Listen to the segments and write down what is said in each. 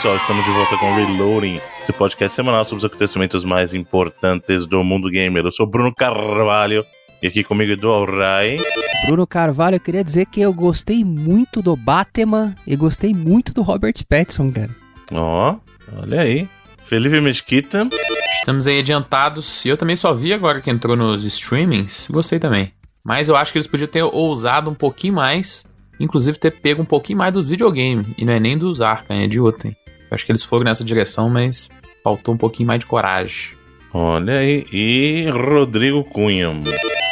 Pessoal, estamos de volta com Reloading, esse podcast semanal sobre os acontecimentos mais importantes do mundo gamer. Eu sou Bruno Carvalho e aqui comigo Edu Rai. Bruno Carvalho, eu queria dizer que eu gostei muito do Batman e gostei muito do Robert Pattinson, cara. Ó, oh, olha aí. Felipe Mesquita. Estamos aí adiantados. E eu também só vi agora que entrou nos streamings. Gostei também. Mas eu acho que eles podiam ter ousado um pouquinho mais. Inclusive ter pego um pouquinho mais dos videogames. E não é nem dos Arkham, é de outro. Eu acho que eles foram nessa direção, mas faltou um pouquinho mais de coragem. Olha aí. E Rodrigo Cunha.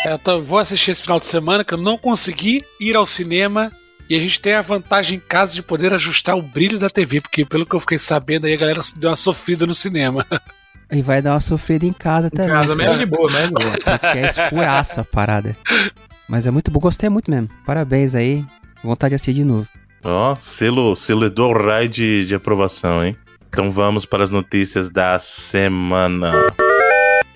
É, eu tô, vou assistir esse final de semana que eu não consegui ir ao cinema. E a gente tem a vantagem em casa de poder ajustar o brilho da TV, porque pelo que eu fiquei sabendo, aí a galera deu uma sofrida no cinema. E vai dar uma sofrida em casa também. Em casa, mesmo de boa, mesmo de boa. Porque é escuraça a parada. Mas é muito bom, gostei muito mesmo. Parabéns aí. Vontade de assistir de novo. Ó, oh, selo, selo Edu Rai de, de aprovação, hein? Então vamos para as notícias da semana.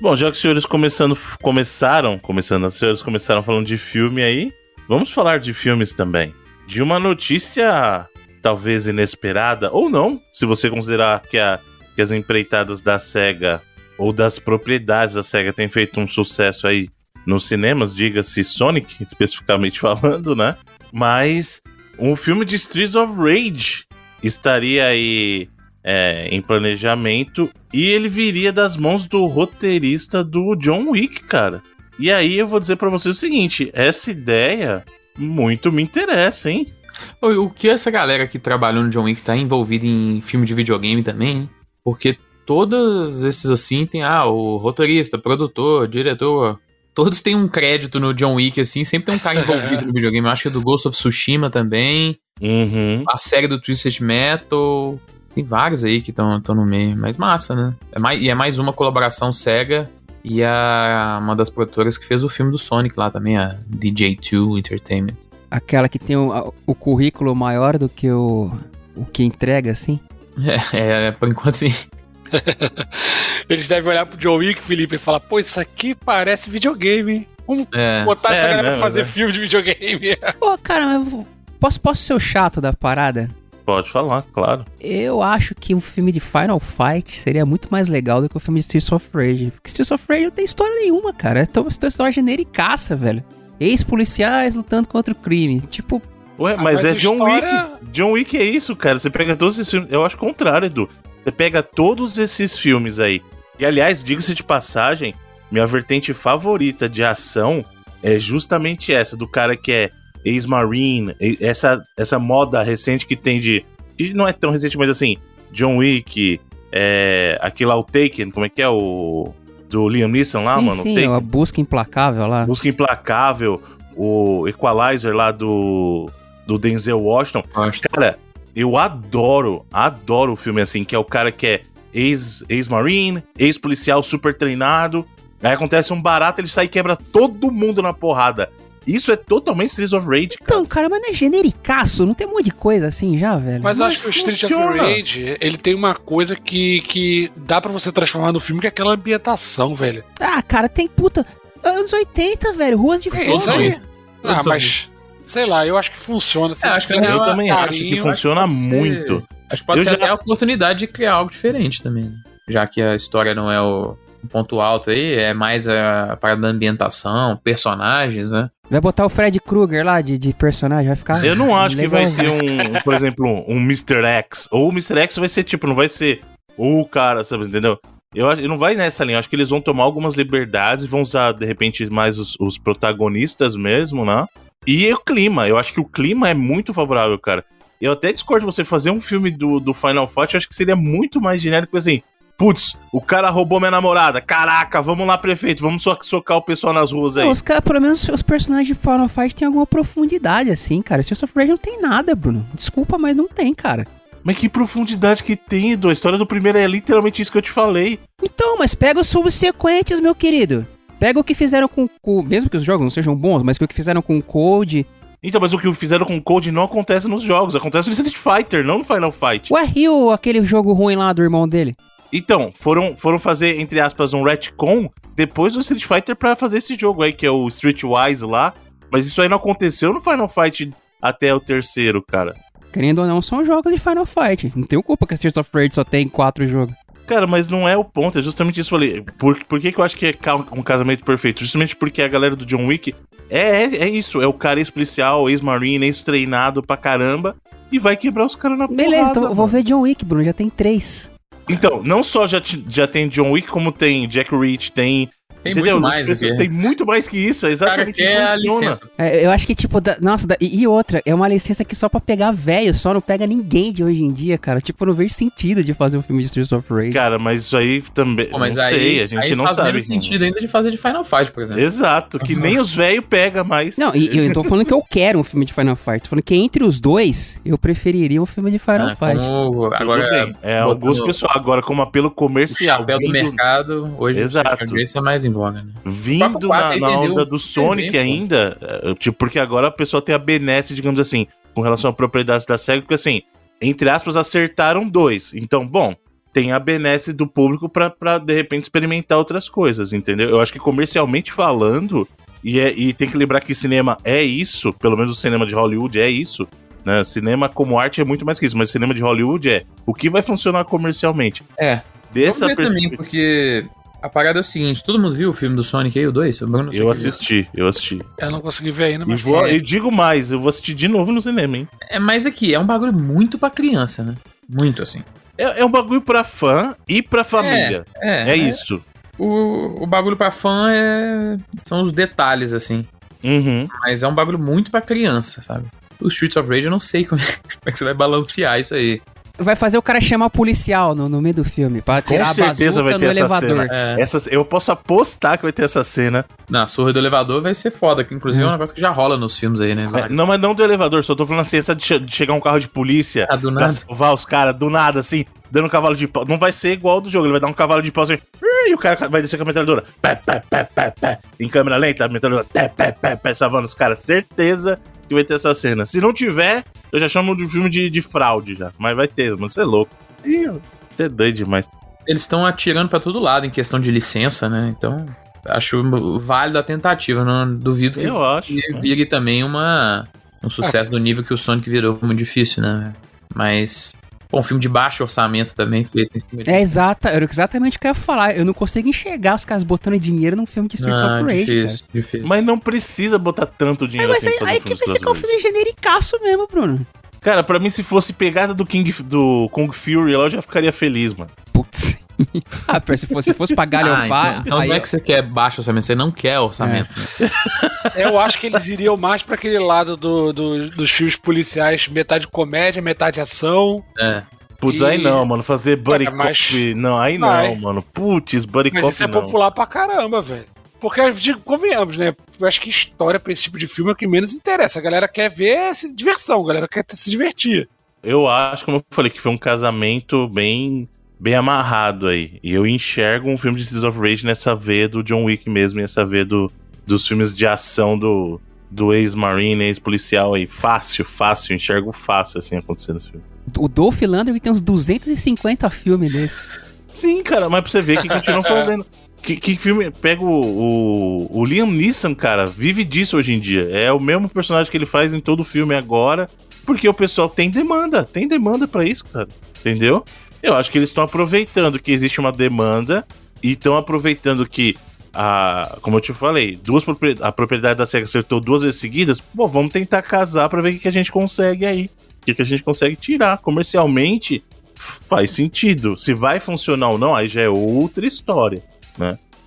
Bom, já que os senhores começando, começaram, começando, os senhores começaram falando de filme aí, vamos falar de filmes também. De uma notícia talvez inesperada, ou não, se você considerar que a que as empreitadas da SEGA ou das propriedades da SEGA têm feito um sucesso aí nos cinemas, diga-se Sonic, especificamente falando, né? Mas um filme de Streets of Rage estaria aí é, em planejamento e ele viria das mãos do roteirista do John Wick, cara. E aí eu vou dizer para você o seguinte: essa ideia muito me interessa, hein? O que essa galera que trabalhou no John Wick tá envolvida em filme de videogame também, hein? Porque todos esses assim tem, ah, o roteirista, produtor, diretor. Todos têm um crédito no John Wick, assim, sempre tem um cara envolvido no videogame. Eu acho que é do Ghost of Tsushima também. Uhum. A série do Twisted Metal. Tem vários aí que estão no meio. Mas massa, né? É mais, e é mais uma colaboração SEGA e a, uma das produtoras que fez o filme do Sonic lá também, a DJ2 Entertainment. Aquela que tem o, o currículo maior do que o, o que entrega, assim? É, é por enquanto sim. Eles devem olhar pro John Wick, Felipe, e falar: pô, isso aqui parece videogame, hein? Vamos é. botar é, essa galera pra fazer é. filme de videogame. Pô, cara, mas posso, posso ser o chato da parada? Pode falar, claro. Eu acho que um filme de Final Fight seria muito mais legal do que o um filme de Streets of Rage. Porque Streets of Rage não tem história nenhuma, cara. É uma história genericaça, velho. Ex-policiais lutando contra o crime. Tipo, Ué, mas, ah, mas é John história... Wick. John Wick é isso, cara. Você pega todos esses filmes. Eu acho o contrário, Edu. Você pega todos esses filmes aí. E aliás, diga-se de passagem, minha vertente favorita de ação é justamente essa, do cara que é ex-marine, essa, essa moda recente que tem de. Que não é tão recente, mas assim, John Wick, é, aquele lá, o Taken, como é que é? O. Do Liam Neeson lá, sim, mano? Sim, a Busca Implacável lá. Busca Implacável, o Equalizer lá do do Denzel Washington. Cara, eu adoro, adoro o filme assim, que é o cara que é ex-marine, ex ex-policial super treinado. Aí acontece um barato, ele sai e quebra todo mundo na porrada. Isso é totalmente Streets of Rage. Cara. Então, cara, mas não é genericaço, não tem um monte de coisa assim já, velho. Mas eu acho que o Streets of Rage, ele tem uma coisa que, que dá para você transformar no filme, que é aquela ambientação, velho. Ah, cara, tem puta. Anos 80, velho, ruas de é, fogo. Isso aí. Ah, mas Sei lá, eu acho que funciona. É, acho que eu também carinho, acho que funciona acho que muito. Ser, acho que pode eu ser já... até a oportunidade de criar algo diferente também. Né? Já que a história não é o, o ponto alto aí, é mais a parada da ambientação, personagens, né? Vai botar o Fred Krueger lá de, de personagem, vai ficar. Eu não acho que vai ter um, por exemplo, um Mr. X. Ou o Mr. X vai ser tipo, não vai ser o cara, sabe, entendeu? Eu acho não vai nessa linha. Eu acho que eles vão tomar algumas liberdades e vão usar, de repente, mais os, os protagonistas mesmo, né? E o clima, eu acho que o clima é muito favorável, cara. Eu até discordo de você fazer um filme do, do Final Fight, eu acho que seria muito mais genérico assim. Putz, o cara roubou minha namorada. Caraca, vamos lá, prefeito. Vamos so socar o pessoal nas ruas aí. Não, os cara, pelo menos os personagens de Final Fight têm alguma profundidade, assim, cara. Streets of Rage não tem nada, Bruno. Desculpa, mas não tem, cara. Mas que profundidade que tem, Edu? A história do primeiro é literalmente isso que eu te falei. Então, mas pega os subsequentes, meu querido. Pega o que fizeram com o. Mesmo que os jogos não sejam bons, mas o que fizeram com o Code. Então, mas o que fizeram com o Code não acontece nos jogos, acontece no Street Fighter, não no Final Fight. Ué, e o, aquele jogo ruim lá do irmão dele? Então, foram, foram fazer, entre aspas, um retcon depois do Street Fighter para fazer esse jogo aí, que é o Streetwise lá. Mas isso aí não aconteceu no Final Fight até o terceiro, cara. Querendo ou não, são jogos de Final Fight. Não tenho culpa que a Streets of Rage só tem quatro jogos. Cara, mas não é o ponto, é justamente isso que eu falei. Por, por que, que eu acho que é um casamento perfeito? Justamente porque a galera do John Wick é, é, é isso, é o cara ex-policial, ex-marine, ex-treinado pra caramba e vai quebrar os caras na Beleza, porrada, então eu vou mano. ver John Wick, Bruno. Já tem três. Então, não só já, já tem John Wick, como tem Jack Reach, tem... Tem entendeu? muito mais Pessoas- aqui. Tem muito mais que isso, é O exatamente a isso que funciona. licença. É, eu acho que, tipo, da- nossa, da- e, e outra, é uma licença que só pra pegar velho, só não pega ninguém de hoje em dia, cara. Tipo, eu não vejo sentido de fazer um filme de Streets of Rage. Cara, mas isso aí também. Pô, mas não aí, sei, a gente aí não faz sabe. menos sentido ainda de fazer de Final Fight, por exemplo. Exato, que nem os velhos pega mais. Não, e, eu não tô falando que eu quero um filme de Final Fight. Tô falando que entre os dois, eu preferiria um filme de Final Ah, Fight. como agora bem, é o gosto pessoal. Agora, como apelo o comercial. chapéu do mercado, hoje Exato. o é mais em voga, né? Vindo na, na onda do Sonic ainda, eh, tipo, porque agora a pessoa tem a benesse, digamos assim, com relação a propriedades da SEGA, porque assim, entre aspas, acertaram dois. Então, bom, tem a benesse do público pra, pra de repente experimentar outras coisas, entendeu? Eu acho que comercialmente falando, e, é- e tem que lembrar que cinema é isso, pelo menos o cinema de Hollywood é isso. Né? Cinema como arte é muito mais que isso, mas cinema de Hollywood é o que vai funcionar comercialmente. É, Dessa também, perspectiva. porque a parada é o seguinte, todo mundo viu o filme do Sonic aí, o 2? O Bruno não sei Eu viu. assisti, eu assisti. Eu não consegui ver ainda, E, mas vou, é. e digo mais, eu vou assistir de novo no cinema, hein? É, mas aqui, é um bagulho muito pra criança, né? Muito, assim. É, é um bagulho pra fã e pra família. É, É, isso. O, o bagulho pra fã é... são os detalhes, assim. Uhum. Mas é um bagulho muito pra criança, sabe? O Streets of Rage eu não sei como é, como é que você vai balancear isso aí. Vai fazer o cara chamar o policial no, no meio do filme, pra Com tirar a certeza bazuca vai ter no essa elevador. cena. É. Essa, eu posso apostar que vai ter essa cena. Na surra do elevador vai ser foda, que inclusive é um negócio que já rola nos filmes aí, né? É, não, mas não do elevador, só tô falando assim, essa de, che- de chegar um carro de polícia Ah, do pra salvar os caras, do nada, assim, dando um cavalo de pau. Não vai ser igual ao do jogo, ele vai dar um cavalo de pau assim, e o cara vai descer com a metralhadora. Pé, pé, pé, pé, pé. Em câmera lenta, a metralhadora, pé, pé, pé, pé, salvando os caras. Certeza que vai ter essa cena. Se não tiver, eu já chamo de filme de, de fraude já. Mas vai ter, mano, você é louco. Ih, Você é doido demais. Eles estão atirando pra todo lado em questão de licença, né? Então, acho válido a tentativa. Não duvido que Eu acho. que vire também uma, um sucesso do nível que o Sonic virou muito difícil, né? Mas. Um filme de baixo orçamento também feito em cima de. É exata, era exatamente o que eu ia falar. Eu não consigo enxergar os caras botando dinheiro num filme de Streets Ah, of Rage, cara. difícil, difícil. Mas não precisa botar tanto É, dinheiro mas assim aí, aí que vai ficar um filme genericaço mesmo, Bruno. Cara, pra mim, se fosse pegada do King do Kung Fury, lá, eu já ficaria feliz, mano. Putz. ah, pera, se fosse, se fosse pra Ah, galhofar, então, então aí não é que você quer baixo orçamento, você não quer orçamento. né? eu acho que eles iriam mais pra aquele lado do, do- dos filmes policiais, metade comédia, metade ação. É. Putz, E- aí não, mano. Fazer Buddy mas- Cop. Não, aí Vai. não, mano. Putz, Buddy Mas Cop isso é não. popular pra caramba, velho. Porque, eu digo, convenhamos, né? Eu acho que história pra esse tipo de filme é o que menos interessa. A galera quer ver essa diversão, a galera quer se divertir. Eu acho, como eu falei, que foi um casamento bem bem amarrado aí. E eu enxergo um filme de Streets of Rage nessa veia do John Wick mesmo, e essa veia do, dos filmes de ação do, do ex-marine, ex-policial aí. Fácil, fácil. Enxergo fácil, assim, acontecendo nesse filme. O Dolph Lundgren tem uns 250 filmes desses. Sim, cara, mas pra você ver que continuam fazendo. Que, que filme. Pega o, o, o Liam Neeson, cara, vive disso hoje em dia. É o mesmo personagem que ele faz em todo o filme agora, porque o pessoal tem demanda, tem demanda pra isso, cara. Entendeu? Eu acho que eles estão aproveitando que existe uma demanda e estão aproveitando que. A, como eu te falei, duas propri- a propriedade da SEGA acertou duas vezes seguidas. Pô, vamos tentar casar pra ver o que, que a gente consegue aí. O que, que a gente consegue tirar. Comercialmente, faz sentido. Se vai funcionar ou não, aí já é outra história.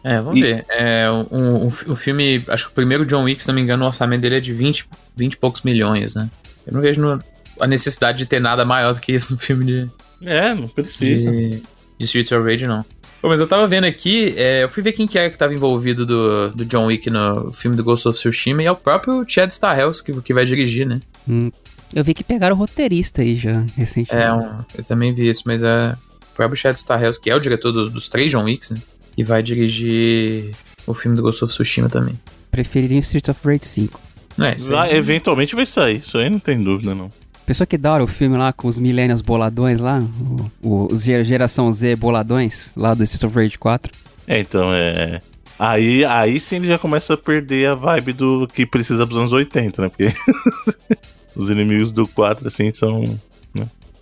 É, vamos E- ver. É, um, um, um filme, acho que o primeiro John Wick, se não me engano, o orçamento dele é de 20, 20 e poucos milhões, né? Eu não vejo no- a necessidade de ter nada maior do que isso no filme de, É, não precisa. de, de Streets of Rage, não. Pô, mas eu tava vendo aqui, é, eu fui ver quem que era que tava envolvido do, do John Wick no filme do Ghost of Tsushima, e é o próprio Chad Stahelski que, que vai dirigir, né? Hum. Eu vi que pegaram o roteirista aí já, recentemente. É, um- eu também vi isso, mas é o próprio Chad Stahelski, que é o diretor do- dos três John Wicks, né? E vai dirigir o filme do Ghost of Tsushima também. Preferiria o Streets of Rage 5. É, isso Lá, aí. eventualmente vai sair, isso aí não tem dúvida, não. Pessoa que da hora o filme lá com os millennials boladões lá, o, os ger- geração Z boladões, lá do Streets of Rage 4. É, então é. Aí, aí sim ele já começa a perder a vibe do que precisa dos anos 80, né? Porque Os inimigos do 4, assim, são.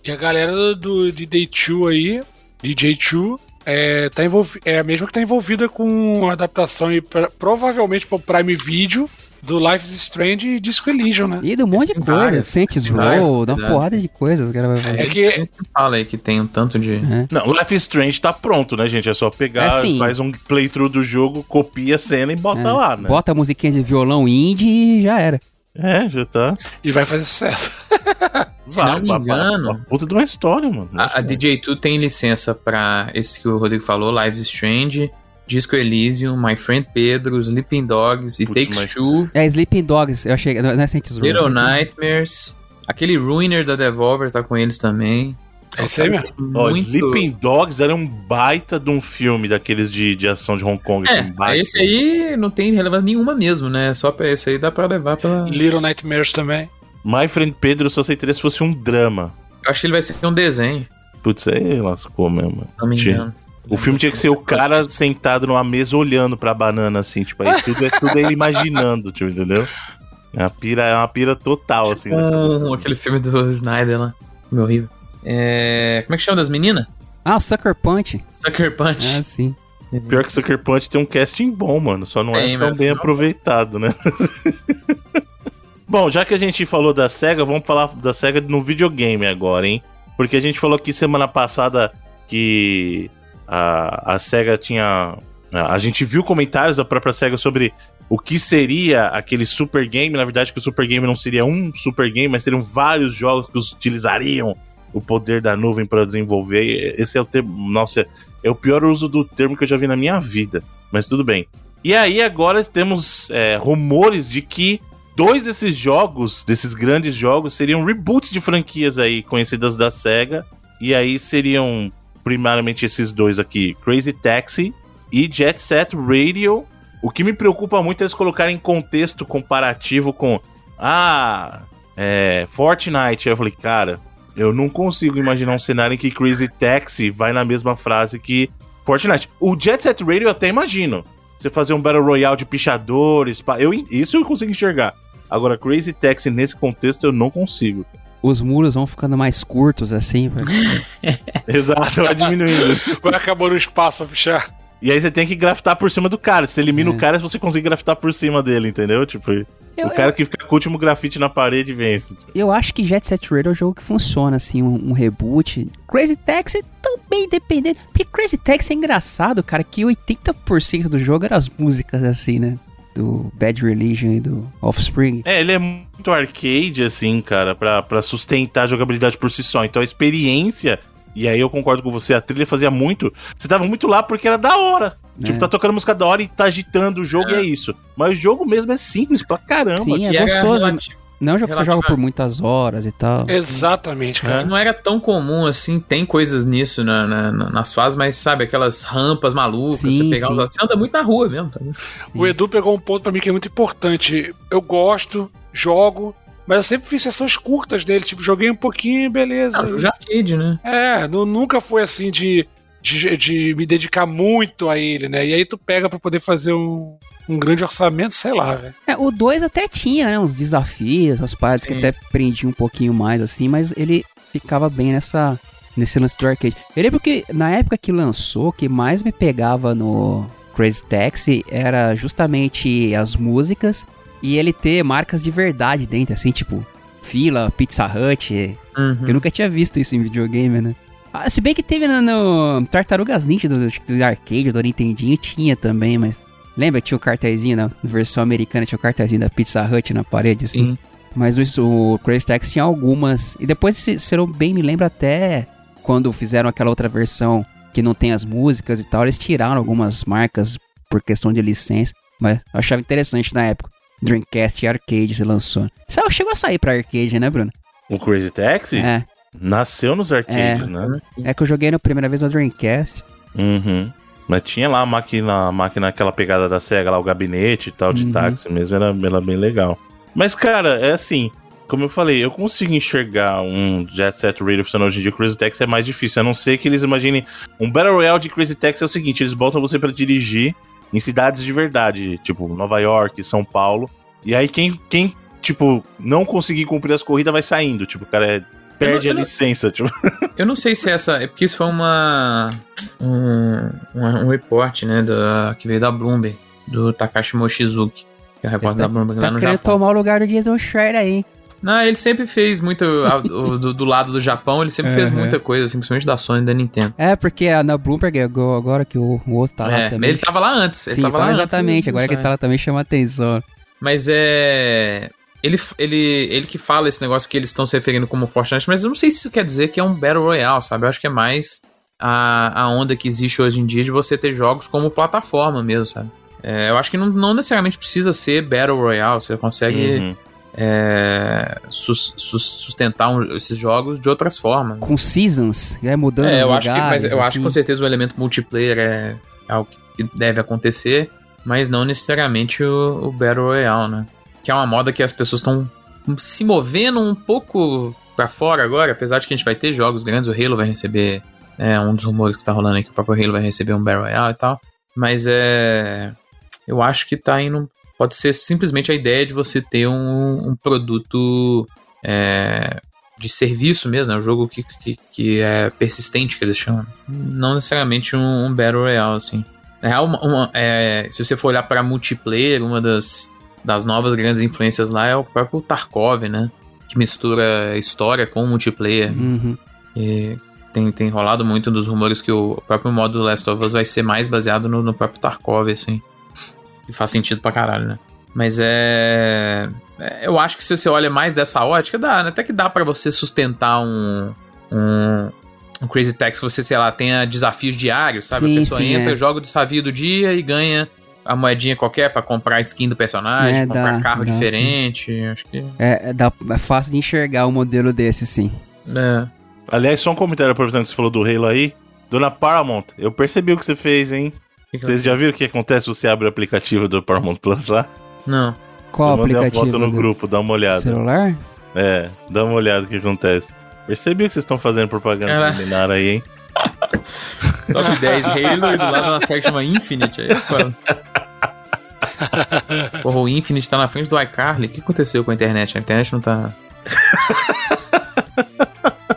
E a galera do, do de Day 2 aí, DJ 2, é, tá envolvi é a mesma que tá envolvida com a adaptação e pra- provavelmente pro Prime Video do Life is Strange e Disco Elysium, né? E do monte de coisa. Saints Row, dá uma porrada de coisas. vai fazer. É que- Fala aí que tem um tanto de. É. Não, Life is Strange tá pronto, né, gente? É só pegar, É, sim. faz um playthrough do jogo, copia a cena e bota É. lá, né? Bota a musiquinha de violão indie e já era. É, já tá. E vai fazer sucesso. Se não me Vai, engano- Uma puta de uma história, mano. A, a DJ2 tem licença pra esse que o Rodrigo falou, Lives Strange, Disco Elysium, My Friend Pedro, Sleeping Dogs, Putz, Takes mas- Two, É, Sleeping Dogs, eu achei. Não é Saints Row. Little Sleeping- Nightmares, aquele Ruiner da Devolver tá com eles também. É isso aí mesmo. Muito- Sleeping Dogs era um baita de um filme daqueles de, de ação de Hong Kong. assim, É, baita. esse aí não tem relevância nenhuma mesmo, né? Só pra esse aí dá pra levar pela. Little Nightmares também. My Friend Pedro eu só aceitaria se fosse um drama. Eu acho que ele vai ser um desenho, Putz, aí lascou mesmo. não me Tinha- engano. O filme tinha que ser o cara sentado numa mesa olhando pra banana, assim, tipo, aí tudo é tudo ele imaginando, tipo, entendeu? É uma pira, é uma pira total, assim. né? Com aquele filme do Snyder lá. Filme horrível. É... Como é que chama das meninas? Ah, o Sucker Punch. Sucker Punch. Ah, sim. Pior que Sucker Punch tem um casting bom, mano, só não é Tem, tão mas bem não- aproveitado, né? Bom, já que a gente falou da SEGA, vamos falar da SEGA no videogame agora, hein? Porque a gente falou aqui semana passada que a, a SEGA tinha. A gente viu comentários da própria SEGA sobre o que seria aquele super game. Na verdade, que o super game não seria um super game, mas seriam vários jogos que utilizariam o poder da nuvem para desenvolver. Esse é o termo. Nossa, é o pior uso do termo que eu já vi na minha vida. Mas tudo bem. E aí, agora temos é, rumores de que dois desses jogos, desses grandes jogos, seriam reboots de franquias aí conhecidas da SEGA. E aí seriam primariamente esses dois aqui: Crazy Taxi e Jet Set Radio. O que me preocupa muito é eles colocarem em contexto comparativo com. Ah, é, Fortnite. Eu falei, cara, eu não consigo imaginar um cenário em que Crazy Taxi vai na mesma frase que Fortnite. O Jet Set Radio eu até imagino. Você fazer um Battle Royale de pichadores. Eu, isso eu consigo enxergar. Agora, Crazy Taxi nesse contexto eu não consigo. Os muros vão ficando mais curtos, assim. Exato, vai diminuindo. Vai acabando o espaço pra fechar. E aí você tem que graftar por cima do cara. Você elimina É. o cara se você conseguir graftar por cima dele, entendeu? Tipo, Eu, o cara que fica com o último grafite na parede vence. eu acho que Jet Set Radio é um jogo que funciona, assim, um, um reboot. Crazy Taxi também dependendo. Porque Crazy Taxi é engraçado, cara, que 80% do jogo eram as músicas, assim, né? Do Bad Religion e do Offspring. É, ele é muito arcade, assim, cara, pra, pra sustentar a jogabilidade por si só. Então a experiência, e aí eu concordo com você, a trilha fazia muito. Você tava muito lá porque era da hora. Tipo, É. tá tocando música da hora e tá agitando o jogo e é isso. Mas o jogo mesmo é simples pra caramba. Sim, é E era gostoso. relativo- Não é um jogo que você joga por muitas horas e tal. Exatamente, cara. Não era tão comum assim, tem coisas nisso na- na- na- nas fases, mas sabe, aquelas rampas malucas, Sim, você pegar sim. os. Você anda muito na rua mesmo. Tá? O Edu pegou um ponto pra mim que é muito importante. Eu gosto, jogo, mas eu sempre fiz sessões curtas dele. Tipo, joguei um pouquinho e beleza. Ah, jogo de arcade, né? É, nu- nunca foi assim de, de, de me dedicar muito a ele, né? E aí tu pega pra poder fazer um, um grande orçamento, sei lá, velho. É, o 2 até tinha, né, uns desafios, as partes que Sim. até prendiam um pouquinho mais, assim, mas ele ficava bem nessa, nesse lance do arcade. Eu lembro que na época que lançou, o que mais me pegava no Crazy Taxi era justamente as músicas e ele ter marcas de verdade dentro, assim, tipo, fila, Pizza Hut. Uhum. Eu nunca tinha visto isso em videogame, né? Ah, se bem que teve no, no Tartarugas Ninja do, do arcade, do Nintendinho, tinha também, mas... Lembra que tinha o cartazinho na versão americana, tinha o cartazinho da Pizza Hut na parede, assim? Sim. Mas o, o Crazy Taxi tinha algumas. E depois, se, se eu bem me lembro até quando fizeram aquela outra versão que não tem as músicas e tal, eles tiraram algumas marcas por questão de licença. Mas eu achava interessante na época. Dreamcast e Arcade se lançou. Saiu, chegou a sair pra arcade, né, Bruno? O Crazy Taxi É. nasceu nos arcades, né? É que eu joguei na primeira vez no Dreamcast. Uhum. Mas tinha lá a máquina, a máquina aquela pegada da SEGA lá, o gabinete e tal, de Uhum. táxi mesmo, era, era bem legal. Mas, cara, é assim, como eu falei, eu consigo enxergar um Jet Set Radio funcionando hoje em dia, Crazy Taxi é mais difícil, a não ser que eles imaginem... Um Battle Royale de Crazy Taxi é o seguinte, eles botam você pra dirigir em cidades de verdade, tipo Nova York, São Paulo, e aí quem, quem tipo, não conseguir cumprir as corridas, vai saindo. Tipo, o cara é- perde eu a não- licença. Tipo. Eu não sei se essa. É porque isso foi uma. Um, um, um report, né? Da, que veio da Bloomberg, do Takashi Mochizuki. Que é o repórter da Bloomberg lá Tá no querendo Japão. tomar o lugar do Jason Schreier aí? Não, ele sempre fez muito. a- o- do, do lado do Japão, ele sempre fez Uhum. muita coisa, assim, principalmente da Sony e da Nintendo. É, porque a- na Bloomberg, agora agora que o, o outro tá lá é, também. ele tava lá antes. Ele Sim, tava tá lá antes exatamente. do- Agora que ele tá lá também chama atenção. Mas é. Ele, ele, ele que fala esse negócio que eles estão se referindo como Fortnite, mas eu não sei se isso quer dizer que é um Battle Royale, sabe? Eu acho que é mais a, a onda que existe hoje em dia de você ter jogos como plataforma mesmo, sabe? É, eu acho que não, não necessariamente precisa ser Battle Royale, você consegue Uhum. é, sus- sus- sustentar um- esses jogos de outras formas. Com Seasons, vai mudando É, eu acho que, mas lugares, eu acho assim. que com certeza o elemento multiplayer é algo que deve acontecer, mas não necessariamente o, o Battle Royale, né? Que é uma moda que as pessoas estão se movendo um pouco pra fora agora, apesar de que a gente vai ter jogos grandes, o Halo vai receber, é um dos rumores que tá rolando aí que o próprio Halo vai receber um Battle Royale e tal, mas é eu acho que tá indo pode ser simplesmente a ideia de você ter um, um produto é, de serviço mesmo, né? Um jogo que, que, que é persistente, que eles chamam. Não necessariamente um, um Battle Royale, assim. Uma- uma- é, se você for olhar para multiplayer, uma das, das novas grandes influências lá é o próprio Tarkov, né? Que mistura história com multiplayer. Uhum. E tem, tem rolado muito dos rumores que o próprio modo do Last of Us vai ser mais baseado no, no próprio Tarkov, assim. E faz sentido pra caralho, né? Mas é. é, Eu acho que se você olha mais dessa ótica, dá, né? Até que dá pra você sustentar um. Um, um Crazy Taxi que você, sei lá, tenha desafios diários, sabe? Sim, a pessoa sim, entra, é. joga o desafio do dia e ganha a moedinha qualquer pra comprar skin do personagem, É, comprar dá, carro dá, diferente. Acho que. É, é, dá- é fácil de enxergar um modelo desse, sim. É. Aliás, só um comentário aproveitando que você falou do Halo aí. Dona Paramount, eu percebi o que você fez, hein? Que que Vocês já viram o que acontece se você abre o aplicativo do Paramount Plus lá? Não. Qual eu mandei aplicativo? a foto no do grupo, dá uma olhada. Celular? É, dá uma olhada o que acontece. Percebi que vocês estão fazendo propaganda subliminar aí, hein? Top 10 Halo e do lado uma série chama Infinite. Aí, só. Porra, o Infinite tá na frente do iCarly. O que aconteceu com a internet? A internet não tá.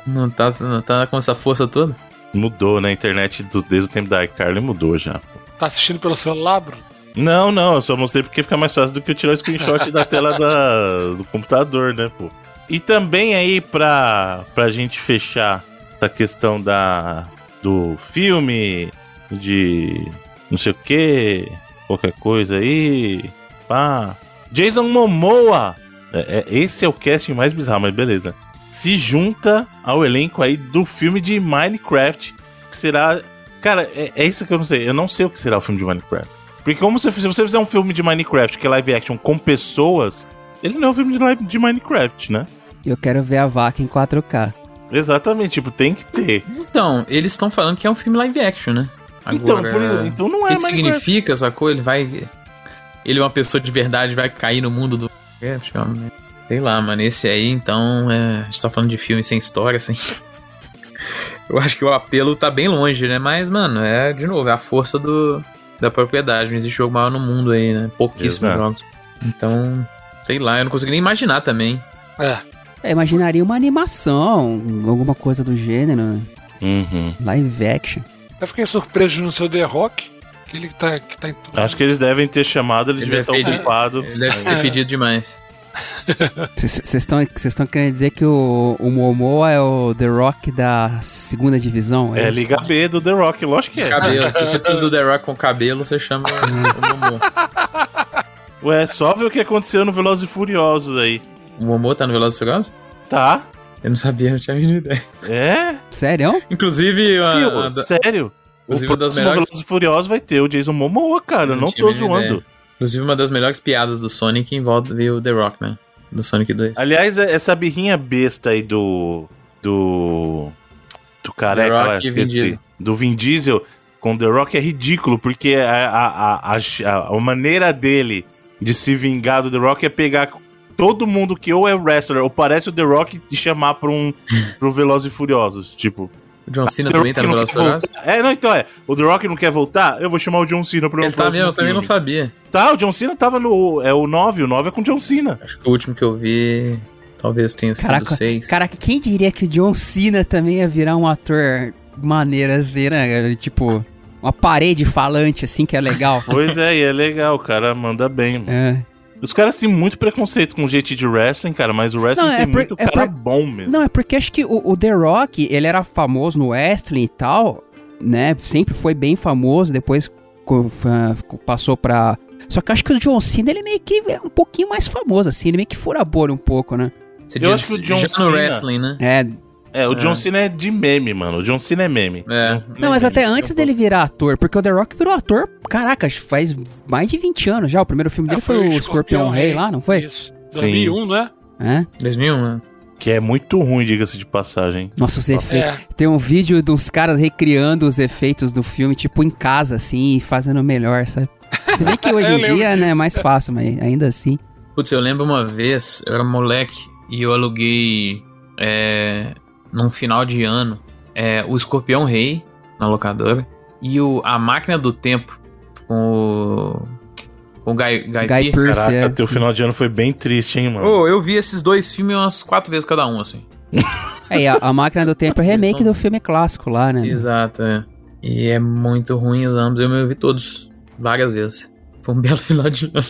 Não tá, não tá com essa força toda? Mudou, né? A internet do- desde o tempo da iCarly mudou já. Tá assistindo pelo celular, Bruno? Não, não, eu só mostrei porque fica mais fácil do que eu tirar o screenshot da tela da- do computador, né, pô? E também aí pra, pra gente fechar essa questão da do filme, de não sei o que, qualquer coisa aí, pá. Jason Momoa, é, é- esse é o casting mais bizarro, mas beleza. Se junta ao elenco aí do filme de Minecraft, que será... Cara, é, é isso que eu não sei, eu não sei o que será o filme de Minecraft. Porque como se, se você fizer um filme de Minecraft que é live action com pessoas, ele não é um filme de, live, de Minecraft, né? Eu quero ver a vaca em 4K. Exatamente, tipo, tem que ter. Então, eles estão falando que é um filme live action, né? então, Agora, por- então não o é que, que Minecraft. significa, sacou? Ele vai. Ele é uma pessoa de verdade, vai cair no mundo do. É, Sei lá, mano. Esse aí, então. é, A gente tá falando de filme sem história, assim. Eu acho que o apelo tá bem longe, né? Mas, mano, é, de novo, é a força do, da propriedade. Não existe jogo maior no mundo aí, né? Pouquíssimos Exato. jogos. Então, sei lá, eu não consigo nem imaginar também. É. É, imaginaria uma animação, alguma coisa do gênero? Uhum. live action. Eu fiquei surpreso de não ser o The Rock, que ele que tá, que tá em tudo. Acho que eles devem ter chamado, ele, Ele devia estar pedir- ocupado. Ele deve ter pedido demais. Vocês estão querendo dizer que o, o Momoa é o The Rock da segunda divisão? É isso? Liga B do The Rock, lógico que é. Cabelo. Se você precisa do The Rock com cabelo, você chama o Momo. Ué, só ver o que aconteceu no Velozes e Furiosos aí. O Momo tá no Velozes e Furiosos? Tá? Eu não sabia, não tinha a mínima ideia. É? Sério? Inclusive, a, Meu, a da- sério? O Inclusive, uma das próximo melhores- Velozes e Furiosos vai ter o Jason Momoa, cara. Eu Não não tô zoando. ideia. inclusive uma das melhores piadas do Sonic envolve o The Rock, né? Do Sonic 2. Aliás, é- essa birrinha besta aí do. Do. Do careca The Rock lá, e Vin. Diesel. Do Vin Diesel com The Rock é ridículo, porque a, a, a, a, a maneira dele de se vingar do The Rock é pegar todo mundo que ou é wrestler ou parece o The Rock e chamar pra um pro Velozes e Furiosos. Tipo, O John Cena The também Rock tá no não Velozes e Furiosos? É, não, então é. O The Rock não quer voltar? Eu vou chamar o John Cena pro Ele tá mesmo, eu também não sabia. Tá, o John Cena tava no. É o 9, o 9 é com o John Cena. Acho que o último que eu vi talvez tenha sido Caraca, seis. Caraca, quem diria que o John Cena também ia virar um ator maneiro assim, né? Tipo, uma parede falante assim que é legal. Pois é, e é legal, o cara manda bem. mano. é. Os caras têm muito preconceito com o jeito de wrestling, cara, mas o wrestling Não, é tem por- muito é cara por- bom mesmo. Não, é porque acho que o, o The Rock, ele era famoso no wrestling e tal, né? Sempre foi bem famoso, depois passou pra... Só que eu acho que o John Cena, ele meio que é um pouquinho mais famoso, assim, ele meio que fura a bolha um pouco, né? Você Eu diz acho que o John já no Cena- wrestling, né? É, É, o John É. Cena é de meme, mano. O John Cena é meme. É. Cena Não, mas meme. até antes dele virar ator, porque o The Rock virou ator, caraca, faz mais de 20 anos já. O primeiro filme dele É, foi, o Escorpião Rei lá, não foi? Isso. Sim. 2001, né? É? 2001, né? Que é muito ruim, diga-se de passagem. Nossa, os efeitos. É. Tem um vídeo dos caras recriando os efeitos do filme, tipo, em casa, assim, e fazendo melhor, sabe? Se bem que hoje Eu em dia, né, é disso. mais fácil, mas ainda assim. Putz, eu lembro uma vez, eu era moleque e eu aluguei é, num final de ano é, o Escorpião Rei na locadora e o, a Máquina do Tempo com o, com o Guy, Guy, Guy Pearce. Pearce. Caraca, é, teu sim. final de ano foi bem triste, hein, mano? Ô, eu vi esses dois filmes umas quatro vezes cada um, assim. É, e a, a Máquina do Tempo é remake do filme clássico lá, né? Exato, é. E é muito ruim os ambos, eu me vi todos várias vezes. Foi um belo final de ano.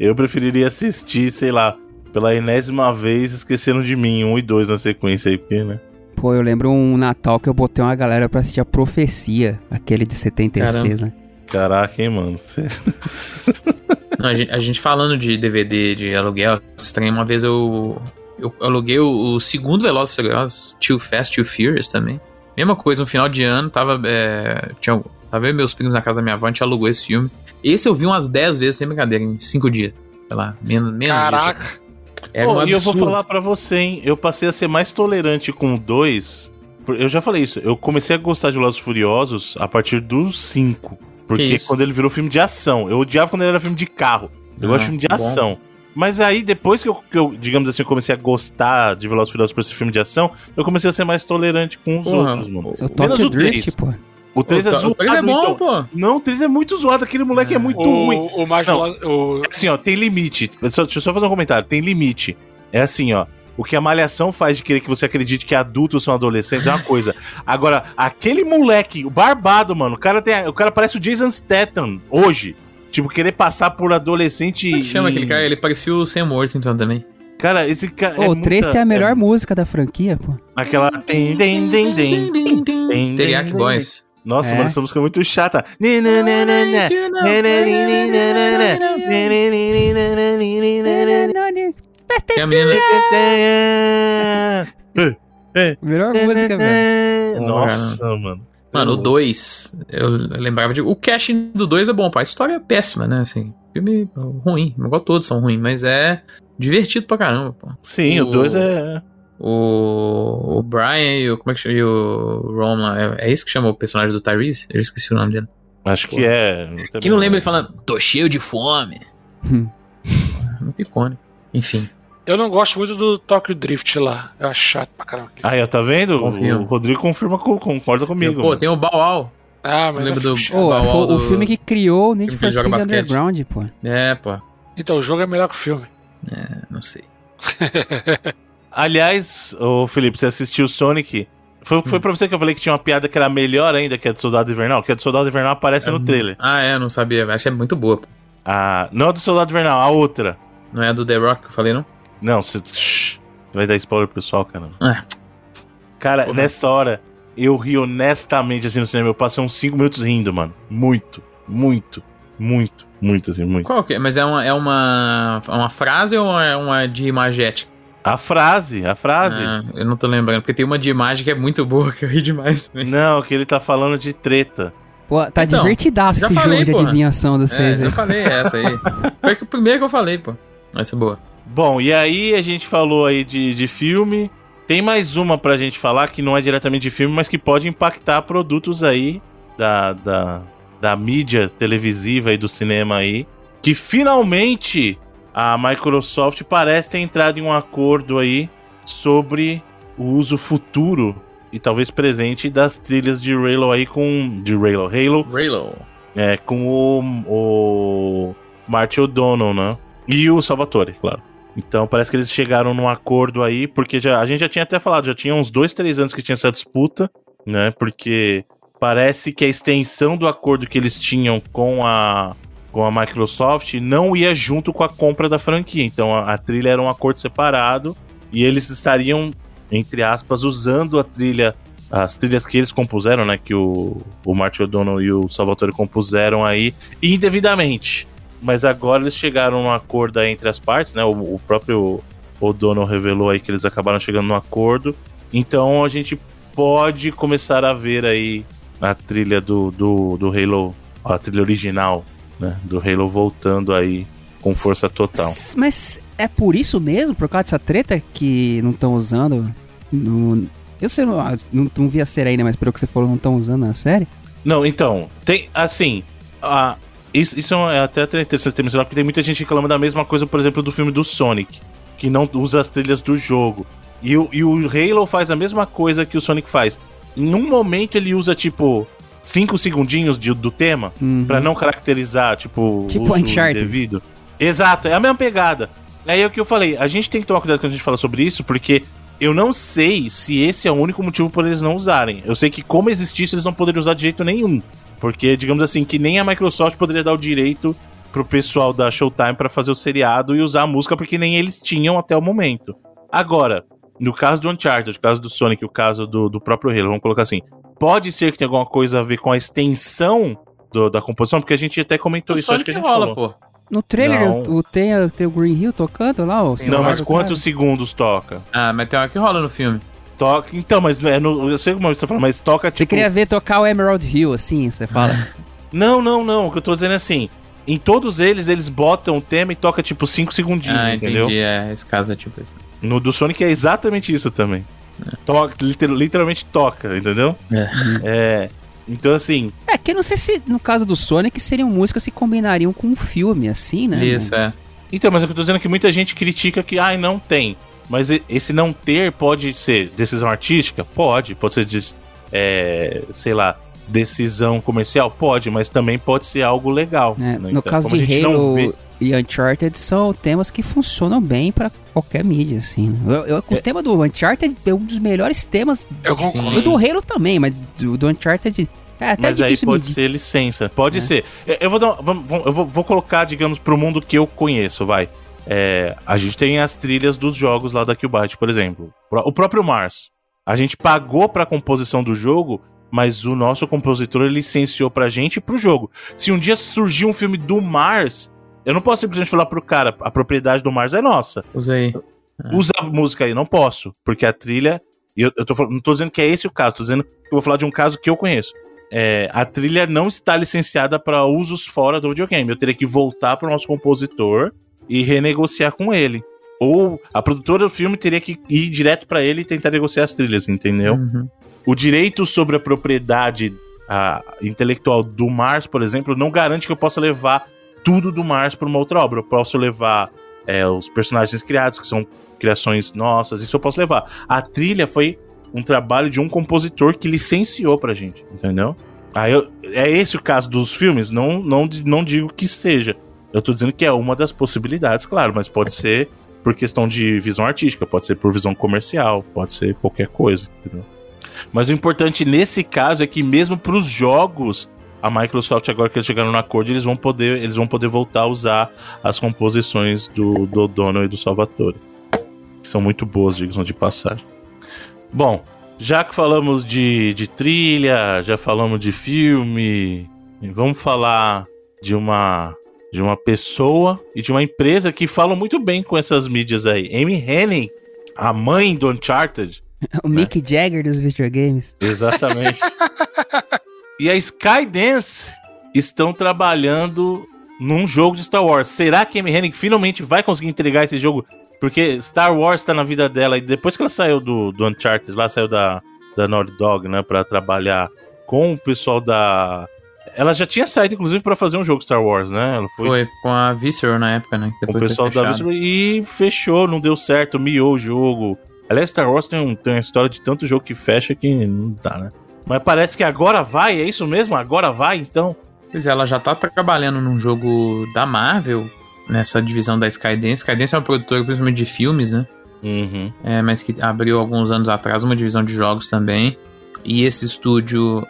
Eu preferiria assistir, sei lá, pela enésima vez Esqueceram de Mim, um e dois na sequência aí, porque, né? Pô, eu lembro um Natal que eu botei uma galera pra assistir a Profecia, aquele de 76, né? Caraca, hein, mano. Cê- Não, a, gente, a gente falando de DVD de aluguel, estranho, uma vez eu, eu aluguei o, o segundo Velozes Furiosos, Too Fast, Too Furious também. Mesma coisa, no final de ano, tava, é, tinha, tava eu e meus primos na casa da minha avó, a gente alugou esse filme. Esse eu vi umas 10 vezes, sem brincadeira, em 5 dias. Sei lá, menos, menos disso. Caraca. Era Pô, um e eu vou absurdo. falar pra você, hein? Eu passei a ser mais tolerante com o 2. Eu já falei isso. Eu comecei a gostar de Velozes Furiosos a partir do 5. Porque quando ele virou filme de ação. Eu odiava quando ele era filme de carro. Eu Ah, gosto de filme de bom. ação. Mas aí, depois que eu, que eu, digamos assim, eu comecei a gostar de Velozes Furiosos por esse filme de ação, eu comecei a ser mais tolerante com os Porra, outros, mano. O Menos o Drift, três. pô. O 3 é o, zoado, o três é bom, então. pô. Não, o 3 é muito zoado. Aquele moleque é, muito ruim. O, o mais Não. o, Assim, ó, tem limite. Só- deixa eu só fazer um comentário. Tem limite. É assim, ó. O que a malhação faz de querer que você acredite que adultos são adolescentes é uma coisa. Agora, aquele moleque, o barbado, mano, o cara, tem, o cara parece o Jason Statham hoje. Tipo, querer passar por adolescente. Como é chama aquele cara? Ele parecia o Sam Worthington também. Cara, esse cara. Ô, é o 3 muita- tem a melhor é música da franquia, pô. Aquela. Tem, tem, tem, tem, tem, tem, Teriyaki tem. Boys. Nossa, É. mano, essa música é muito chata. Né, né, né, né, né. Né, né, né, né, né, né, né. Né, né, né, né, né, né, né, né. Tem a menina... Melhor música, velho. Nossa, mano. Mano, o 2, eu lembrava de. O casting do 2 é bom, pô. A história é péssima, né? Assim, filme ruim, igual todos são ruins, mas é divertido pra caramba, pô. Sim, o O- 2 é. O, o Brian e o. Como é que chama? E o Ron lá. É, é isso que chama o personagem do Tyrese? Eu esqueci o nome dele. Acho que é. Quem não lembra ele falando, tô cheio de fome? Hum. Muito icônico. Enfim. eu não gosto muito do Tokyo Drift lá. Eu acho chato pra caramba. Aí, ó, tá vendo? Bom filme. O Rodrigo confirma, co- concorda comigo. Pô, mano. tem o Bow Ah, mas lembro é do- chato. Ô, Val- foi o do- filme que criou o Need filme que for Speed basquete. Underground, pô. É, pô. Então o jogo é melhor que o filme. É, não sei. Aliás, ô Felipe, você assistiu o Sonic? Foi, Hum. foi pra você que eu falei que tinha uma piada que era melhor ainda que a do Soldado Invernal? Que a do Soldado Invernal aparece no trailer. Ah, é, não sabia. É muito boa, pô. Ah, não a do Soldado Invernal, a outra. Não é a do The Rock que eu falei, não? Não, você. Shhh, vai dar spoiler pro pessoal, cara. Ah. Cara, Porra. nessa hora, eu ri honestamente assim no cinema. Eu passei uns 5 minutos rindo, mano. Muito, muito, muito, muito, assim, muito. Qual que é? Mas é uma, é uma, é uma frase ou é uma de imagética? A frase, a frase. Ah, eu não tô lembrando, porque tem uma de imagem que é muito boa, que eu ri demais também. Não, que ele tá falando de treta. Pô, tá Então, divertidaço esse falei, jogo de adivinhação dos É, seis aí. eu falei essa aí. Foi que o primeiro que eu falei, pô. Essa é boa. Bom, e aí a gente falou aí de, de filme. Tem mais uma pra gente falar que não é diretamente de filme, mas que pode impactar produtos aí da, da, da mídia televisiva e do cinema aí. Que finalmente a Microsoft parece ter entrado em um acordo aí sobre o uso futuro e talvez presente das trilhas de Halo aí com. De Halo, Halo, Raylo. é, com o, o Marty O'Donnell, né? E o Salvatore, claro. Então parece que eles chegaram num acordo aí, porque já, a gente já tinha até falado, já tinha uns dois, três anos que tinha essa disputa, né? Porque parece que a extensão do acordo que eles tinham com a, com a Microsoft não ia junto com a compra da franquia. Então a, a trilha era um acordo separado e eles estariam, entre aspas, usando a trilha, as trilhas que eles compuseram, né? Que o, o Martin O'Donnell e o Salvatore compuseram aí indevidamente. Mas agora eles chegaram num acordo aí entre as partes, né? O, o próprio O'Donnell revelou aí que eles acabaram chegando num acordo. Então a gente pode começar a ver aí a trilha do, do, do Halo, a trilha original, né? Do Halo voltando aí com força total. Mas é por isso mesmo, por causa dessa treta, que não estão usando no... Eu sei, não, ah, não, não vi a série ainda, mas pelo que você falou, não estão usando na série. Não, então, tem, assim, a, isso, isso é até até interessante ter mencionado, porque tem muita gente reclamando da mesma coisa, por exemplo, do filme do Sonic, que não usa as trilhas do jogo. E o, e o Halo faz a mesma coisa que o Sonic faz. Num momento ele usa, tipo, cinco segundinhos de- do tema, Uhum. pra não caracterizar, tipo, Tipo uso Uncharted. indevido. Exato, é a mesma pegada. Aí é o que eu falei, a gente tem que tomar cuidado quando a gente fala sobre isso, porque eu não sei se esse é o único motivo por eles não usarem. Eu sei que como existisse, eles não poderiam usar de jeito nenhum. Porque, digamos assim, que nem a Microsoft poderia dar o direito pro pessoal da Showtime pra fazer o seriado e usar a música, porque nem eles tinham até o momento. Agora, no caso do Uncharted, no caso do Sonic, o caso do, do próprio Halo, vamos colocar assim, pode ser que tenha alguma coisa a ver com a extensão do- da composição, porque a gente até comentou O isso, acho que a gente rola, falou. pô. No trailer o, o- tem, tem o Green Hill tocando lá, ó. Tem Não, mas quantos segundos toca? Ah, mas tem uma que rola no filme. Toca. Então, mas é no, eu sei como você tá falando, mas toca Você tipo. queria ver tocar o Emerald Hill, assim, você fala. Não, não, não. O que eu tô dizendo é assim. Em todos eles, eles botam o tema e toca tipo 5 segundinhos, ah, entendeu? entendi. É, esse caso é tipo isso. No do Sonic é exatamente isso também. Toca, liter- literalmente toca, entendeu? É. É. Então, assim, é, que eu não sei se no caso do Sonic seriam músicas que combinariam com um filme, assim, né? Isso, é. Então, mas o que eu tô dizendo é que muita gente critica que, ai, não tem. Mas esse não ter pode ser decisão artística? Pode. Pode ser, de, é, sei lá, decisão comercial? Pode, mas também pode ser algo legal. É, né? no Então, caso como a de gente não Halo vê- e Uncharted são temas que funcionam bem pra qualquer mídia, assim. né? Eu- eu- o É. tema do Uncharted é um dos melhores temas. Eu concordo. O do Halo também, mas do, do Uncharted é até Mas aí difícil pode medir. ser licença. Pode É. ser. Eu- vou, dar, um- vamos- eu vou, vou colocar, digamos, pro mundo que eu conheço, vai. É, a gente tem as trilhas dos jogos lá da Qbyte, por exemplo. O próprio Mars. A gente pagou pra composição do jogo, mas o nosso compositor licenciou pra gente e pro jogo. Se um dia surgir um filme do Mars, eu não posso simplesmente falar pro cara, a propriedade do Mars é nossa. Usa aí. Usa a música aí, não posso. Porque a trilha. Eu, eu tô, falando- não tô dizendo que é esse o caso, tô dizendo que eu vou falar de um caso que eu conheço. É, a trilha não está licenciada para usos fora do videogame. Eu teria que voltar para o nosso compositor e renegociar com ele. Ou a produtora do filme teria que ir direto para ele e tentar negociar as trilhas, entendeu? Uhum. O direito sobre a propriedade ah, intelectual do Mars, por exemplo, não garante que eu possa levar tudo do Mars para uma outra obra. Eu posso levar é, os personagens criados, que são criações nossas, isso eu posso levar. A trilha foi um trabalho de um compositor que licenciou pra gente, entendeu? Aí eu- é esse o caso dos filmes? Não, não, não digo que seja. Eu tô dizendo que é uma das possibilidades, claro, mas pode ser por questão de visão artística, pode ser por visão comercial, pode ser qualquer coisa, entendeu? Mas o importante nesse caso é que mesmo pros jogos, a Microsoft agora que eles chegaram no acordo, eles vão poder, eles vão poder voltar a usar as composições do, do O'Donnell e do Salvatore. Que são muito boas, digamos de passagem. Bom, já que falamos de, de trilha, já falamos de filme, vamos falar de uma de uma pessoa e de uma empresa que falam muito bem com essas mídias aí. Amy Hennig, a mãe do Uncharted, O Mick Jagger dos videogames. Exatamente. e a Skydance estão trabalhando num jogo de Star Wars. Será que a Amy Hennig finalmente vai conseguir entregar esse jogo? Porque Star Wars tá na vida dela e depois que ela saiu do, do Uncharted, lá saiu da, da Naughty Dog, né, pra trabalhar com o pessoal da... Ela já tinha saído, inclusive, pra fazer um jogo Star Wars, né? Ela foi, Foi com a Visceral na época, né? com o pessoal da. Visceral e fechou, não deu certo, miou o jogo. Aliás, Star Wars tem, um, tem uma história de tanto jogo que fecha que não dá, né? Mas parece que agora vai, é isso mesmo? Agora vai, então? Pois é, ela já tá trabalhando num jogo da Marvel, nessa divisão da Skydance. Skydance é uma produtora principalmente de filmes, né? Uhum. É, mas que abriu alguns anos atrás uma divisão de jogos também. E esse estúdio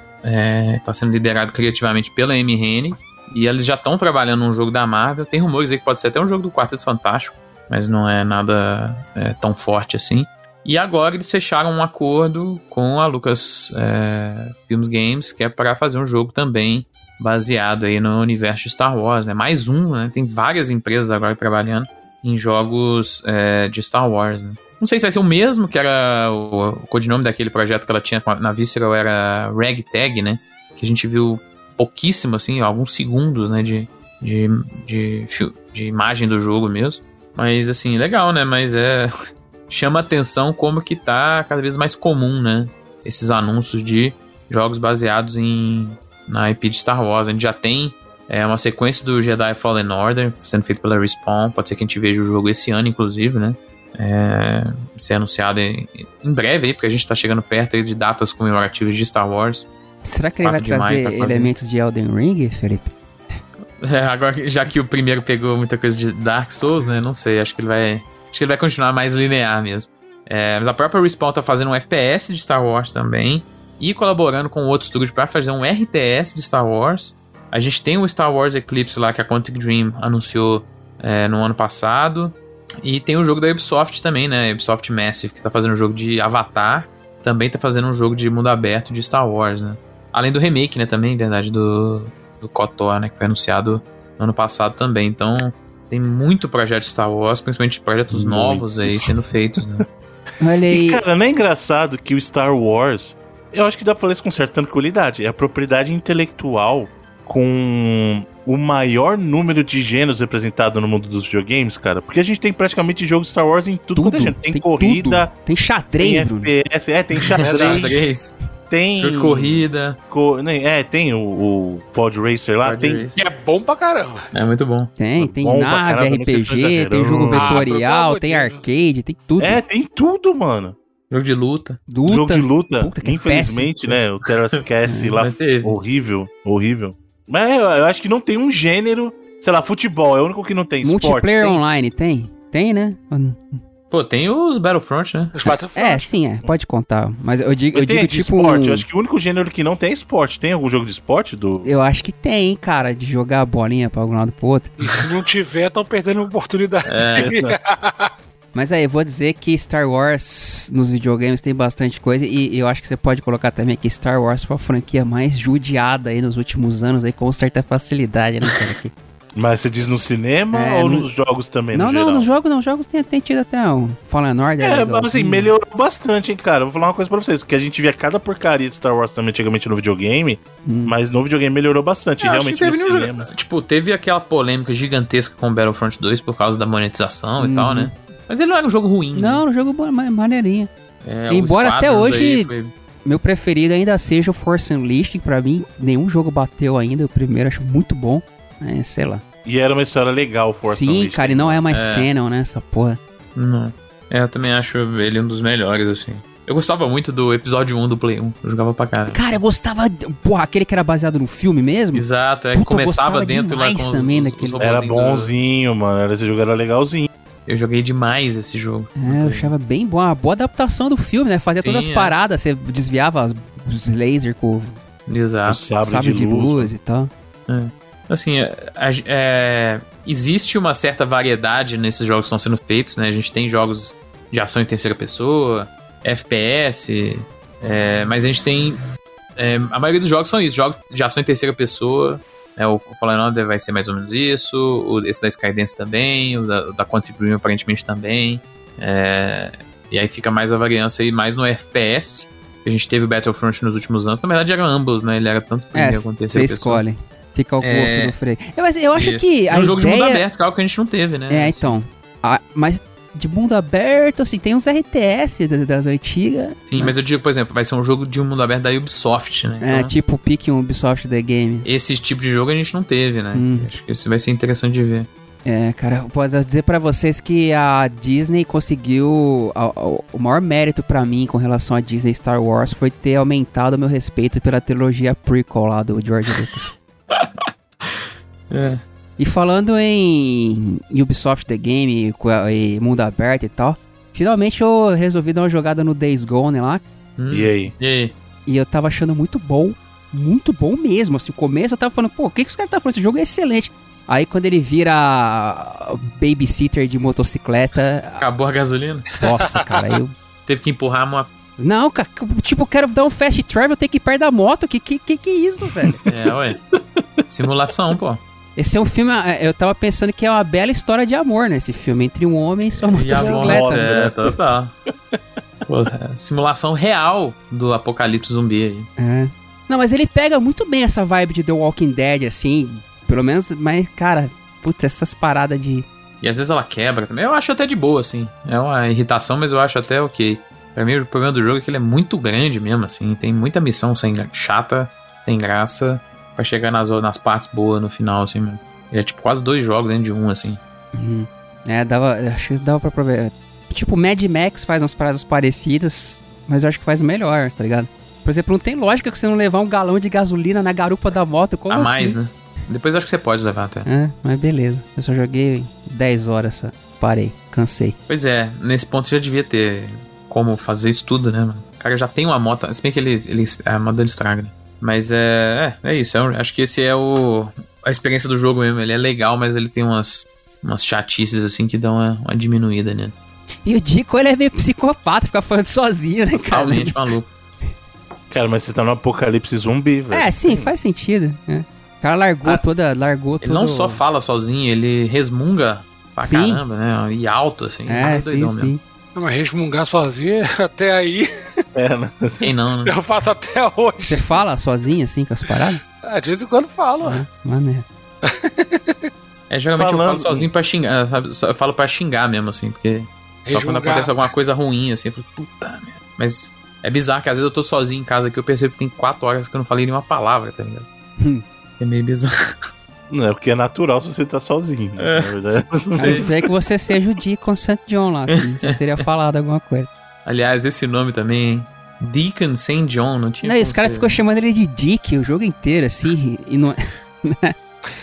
está sendo liderado criativamente pela Amy Hennig. E eles já estão trabalhando num jogo da Marvel. Tem rumores aí que pode ser até um jogo do Quarteto Fantástico, mas não é nada é, tão forte assim. E agora eles fecharam um acordo com a Lucas é, Films Games, que é para fazer um jogo também baseado aí no universo de Star Wars, né? Mais um, né? Tem várias empresas agora trabalhando em jogos é, de Star Wars, né? Não sei se vai ser o mesmo, que era o, o codinome daquele projeto que ela tinha na Visceral, era Ragtag, né? Que a gente viu pouquíssimo, assim, alguns segundos, né? De, de, de, de imagem do jogo mesmo. Mas, assim, legal, né? Mas é... Chama atenção como que tá cada vez mais comum, né? Esses anúncios de jogos baseados em na IP de Star Wars. A gente já tem é, uma sequência do Jedi Fallen Order sendo feito pela Respawn. Pode ser que a gente veja o jogo esse ano, inclusive, né? É, ser anunciado em, em, breve aí, porque a gente tá chegando perto aí de datas comemorativas de Star Wars. Será que ele vai trazer tá elementos de Elden Ring, Felipe? É, agora, já que o primeiro pegou muita coisa de Dark Souls, né? Não sei, acho que ele vai. Acho que ele vai continuar mais linear mesmo. É, mas a própria Respawn tá fazendo um FPS de Star Wars também e colaborando com outros estúdios para fazer um RTS de Star Wars. A gente tem o Star Wars Eclipse lá que a Quantic Dream anunciou é, no ano passado. E tem o jogo da Ubisoft também, né? Ubisoft Massive, que tá fazendo um jogo de Avatar. Também tá fazendo um jogo de mundo aberto de Star Wars, né? Além do remake, né? Também, verdade, do, do KOTOR, né? Que foi anunciado no ano passado também. Então, tem muito projeto de Star Wars, principalmente projetos muito. novos aí sendo feitos, né? Olha aí. E, cara, não é engraçado que o Star Wars eu acho que dá pra falar isso com certa tranquilidade. É a propriedade intelectual com o maior número de gêneros representado no mundo dos videogames, cara. Porque a gente tem praticamente jogos Star Wars em tudo, tudo quanto é gênero. Tem, tem corrida, tudo. tem xadrez, tem FPS, é, tem xadrez. tem. Jogo de corrida. Co é, tem o, o Pod Racer lá. Pod tem... E é bom pra caramba. É muito bom. Tem, tem bom nave, RPG, tem jogo ah, vetorial, ah, tem arcade, tem tudo. É, tem tudo, mano. Jogo de luta. luta. Jogo de luta. Puta, Infelizmente, é né? O Terrace é, lá horrível, horrível. Mas eu, eu, acho que não tem um gênero. Sei lá, futebol é o único que não tem. Multiplayer tem? online tem? Tem, né? Pô, tem os Battlefront, né? Os Battlefront. É, sim, é. Pode contar. Mas eu digo, eu digo tipo. Esporte. Um... Eu acho que o único gênero que não tem é esporte. Tem algum jogo de esporte? Do... Eu acho que tem, cara, de jogar a bolinha pra algum lado pro outro. E se não tiver, estão perdendo oportunidade. É, Mas aí, eu vou dizer que Star Wars nos videogames tem bastante coisa e eu acho que você pode colocar também que Star Wars foi a franquia mais judiada aí nos últimos anos aí com certa facilidade, né, cara? Aqui. Mas você diz no cinema é, ou no... nos jogos também, não, no Não, nos jogos não. Os jogos tem, tem tido até um Fallen Order. É, mas assim, melhorou bastante, hein, cara. Vou falar uma coisa pra vocês. Que a gente via cada porcaria de Star Wars também antigamente no videogame, hum. mas no videogame melhorou bastante, é, realmente teve no cinema. Tipo, teve aquela polêmica gigantesca com Battlefront 2 por causa da monetização e tal, uhum. né? Mas ele não era um jogo ruim. Não, né? um jogo maneirinho. É, Embora até hoje foi... meu preferido ainda seja o Force Unleashed, pra mim nenhum jogo bateu ainda. O primeiro acho muito bom. É, sei lá. E era uma história legal, Force Sim, Unleashed. Sim, cara, e não é mais é. canon, né, essa porra. Não. É, eu também acho ele um dos melhores, assim. Eu gostava muito do episódio 1 do Play 1. Eu jogava pra caramba. Cara, eu gostava. Porra, aquele que era baseado no filme mesmo? Exato, é que começava dentro lá com também os. Os era bonzinho, do... mano. Esse jogo era legalzinho. Eu joguei demais esse jogo. É, eu achava bem bom. Uma boa adaptação do filme, né? Fazia Sim, todas as é. paradas, você desviava as, os lasers com Exato. o sabre, sabre de, de, luz, luz e tal. É. Assim, é, é, existe uma certa variedade nesses jogos que estão sendo feitos, né? A gente tem jogos de ação em terceira pessoa, FPS, é, mas a gente tem. É, a maioria dos jogos são isso, jogos de ação em terceira pessoa é, o Fallen vai ser mais ou menos isso, o, esse da Skydance também, o da, da Quantic Dream aparentemente também. É, e aí fica mais a variância aí, mais no FPS. A gente teve o Battlefront nos últimos anos. Na verdade, eram ambos, né? Ele era tanto primeiro é, terceiro. Você escolhe. Fica ao gosto é... do freio. Eu, mas eu acho isso. que. A um jogo ideia... de mundo aberto, que é algo que a gente não teve, né? É, então. A, mas de mundo aberto, assim, tem uns RTS das, das antigas. Sim, né? mas eu digo, por exemplo, vai ser um jogo de um mundo aberto da Ubisoft, né? É, então, tipo pique um Ubisoft The Game. Esse tipo de jogo a gente não teve, né? Hum. Acho que isso vai ser interessante de ver. É, cara, eu posso dizer pra vocês que a Disney conseguiu. a- a- o maior mérito pra mim com relação a Disney Star Wars foi ter aumentado o meu respeito pela trilogia prequel lá do George Lucas. É. E falando em Ubisoft The Game e mundo aberto e tal, finalmente eu resolvi dar uma jogada no Days Gone lá Hum. E aí? E aí? e eu tava achando muito bom, muito bom mesmo. Assim, o começo eu tava falando, pô, o que, que os caras tá falando? Esse jogo é excelente. Aí quando ele vira babysitter de motocicleta, Acabou a gasolina? nossa, cara, eu. Teve que empurrar a moto. Não, cara, tipo, eu quero dar um fast travel, ter que ir perto da moto. Que que, que, que isso, velho? É, ué. Simulação, pô. Esse é um filme, é, eu tava pensando que é uma bela história de amor, né? Esse filme, entre um homem e sua E a motocicleta. moto, é, total. Pô, é, simulação real do apocalipse zumbi aí. É. Não, mas ele pega muito bem essa vibe de The Walking Dead, assim. Pelo menos, mas, cara, putz, essas paradas de. E às vezes ela quebra também. Eu acho até de boa, assim. É uma irritação, mas eu acho até ok. Pra mim, o problema do jogo é que ele é muito grande mesmo, assim. Tem muita missão sem chata, tem graça, pra chegar nas, nas partes boas no final, assim, mano. Ele é tipo quase dois jogos dentro de um, assim. Uhum. É, dava. Acho que dava pra prover. Tipo, Mad Max faz umas paradas parecidas, mas eu acho que faz melhor, tá ligado? Por exemplo, não tem lógica que você não levar um galão de gasolina na garupa da moto. Como a mais, assim? né? Depois eu acho que você pode levar até. É, mas beleza. Eu só joguei 10 horas só. Parei, cansei. Pois é, nesse ponto já devia ter como fazer isso tudo, né, mano? O cara já tem uma moto, se bem que ele, ele a moto dele estraga, né? Mas é, é, é isso, é um- acho que esse é o a experiência do jogo mesmo, ele é legal, mas ele tem umas umas chatices assim que dão uma, uma diminuída, né? E o Dico, ele é meio psicopata, fica falando sozinho, né, cara? Totalmente maluco. Cara, mas você tá no apocalipse zumbi, velho. É, sim, faz sentido. é. O cara largou Ah, toda, largou Ele todo... não só fala sozinho, ele resmunga pra Sim. caramba, né? E alto assim, É, sim, sim. mesmo. Não, Mas resmungar sozinho, até aí, É? Quem não, né? eu faço até hoje. Você fala sozinho, assim, com as paradas? Ah, de vez em quando falo. É, maneiro. É, geralmente eu Falando- falo sozinho pra xingar, sabe? Só- Eu falo pra xingar mesmo, assim, porque só quando acontece alguma coisa ruim, assim, eu falo, puta merda. Mas é bizarro que às vezes eu tô sozinho em casa que eu percebo que tem quatro horas que eu não falei nenhuma palavra, tá ligado? Hum. É meio bizarro. Não, é porque é natural se você tá sozinho, né, na verdade. A não ser que você seja o Deacon St. John lá, assim, você teria falado alguma coisa. Aliás, esse nome também, hein? Deacon St. John, não tinha Não, como esse cara ser- ficou chamando ele de Dick o jogo inteiro, assim, e não é...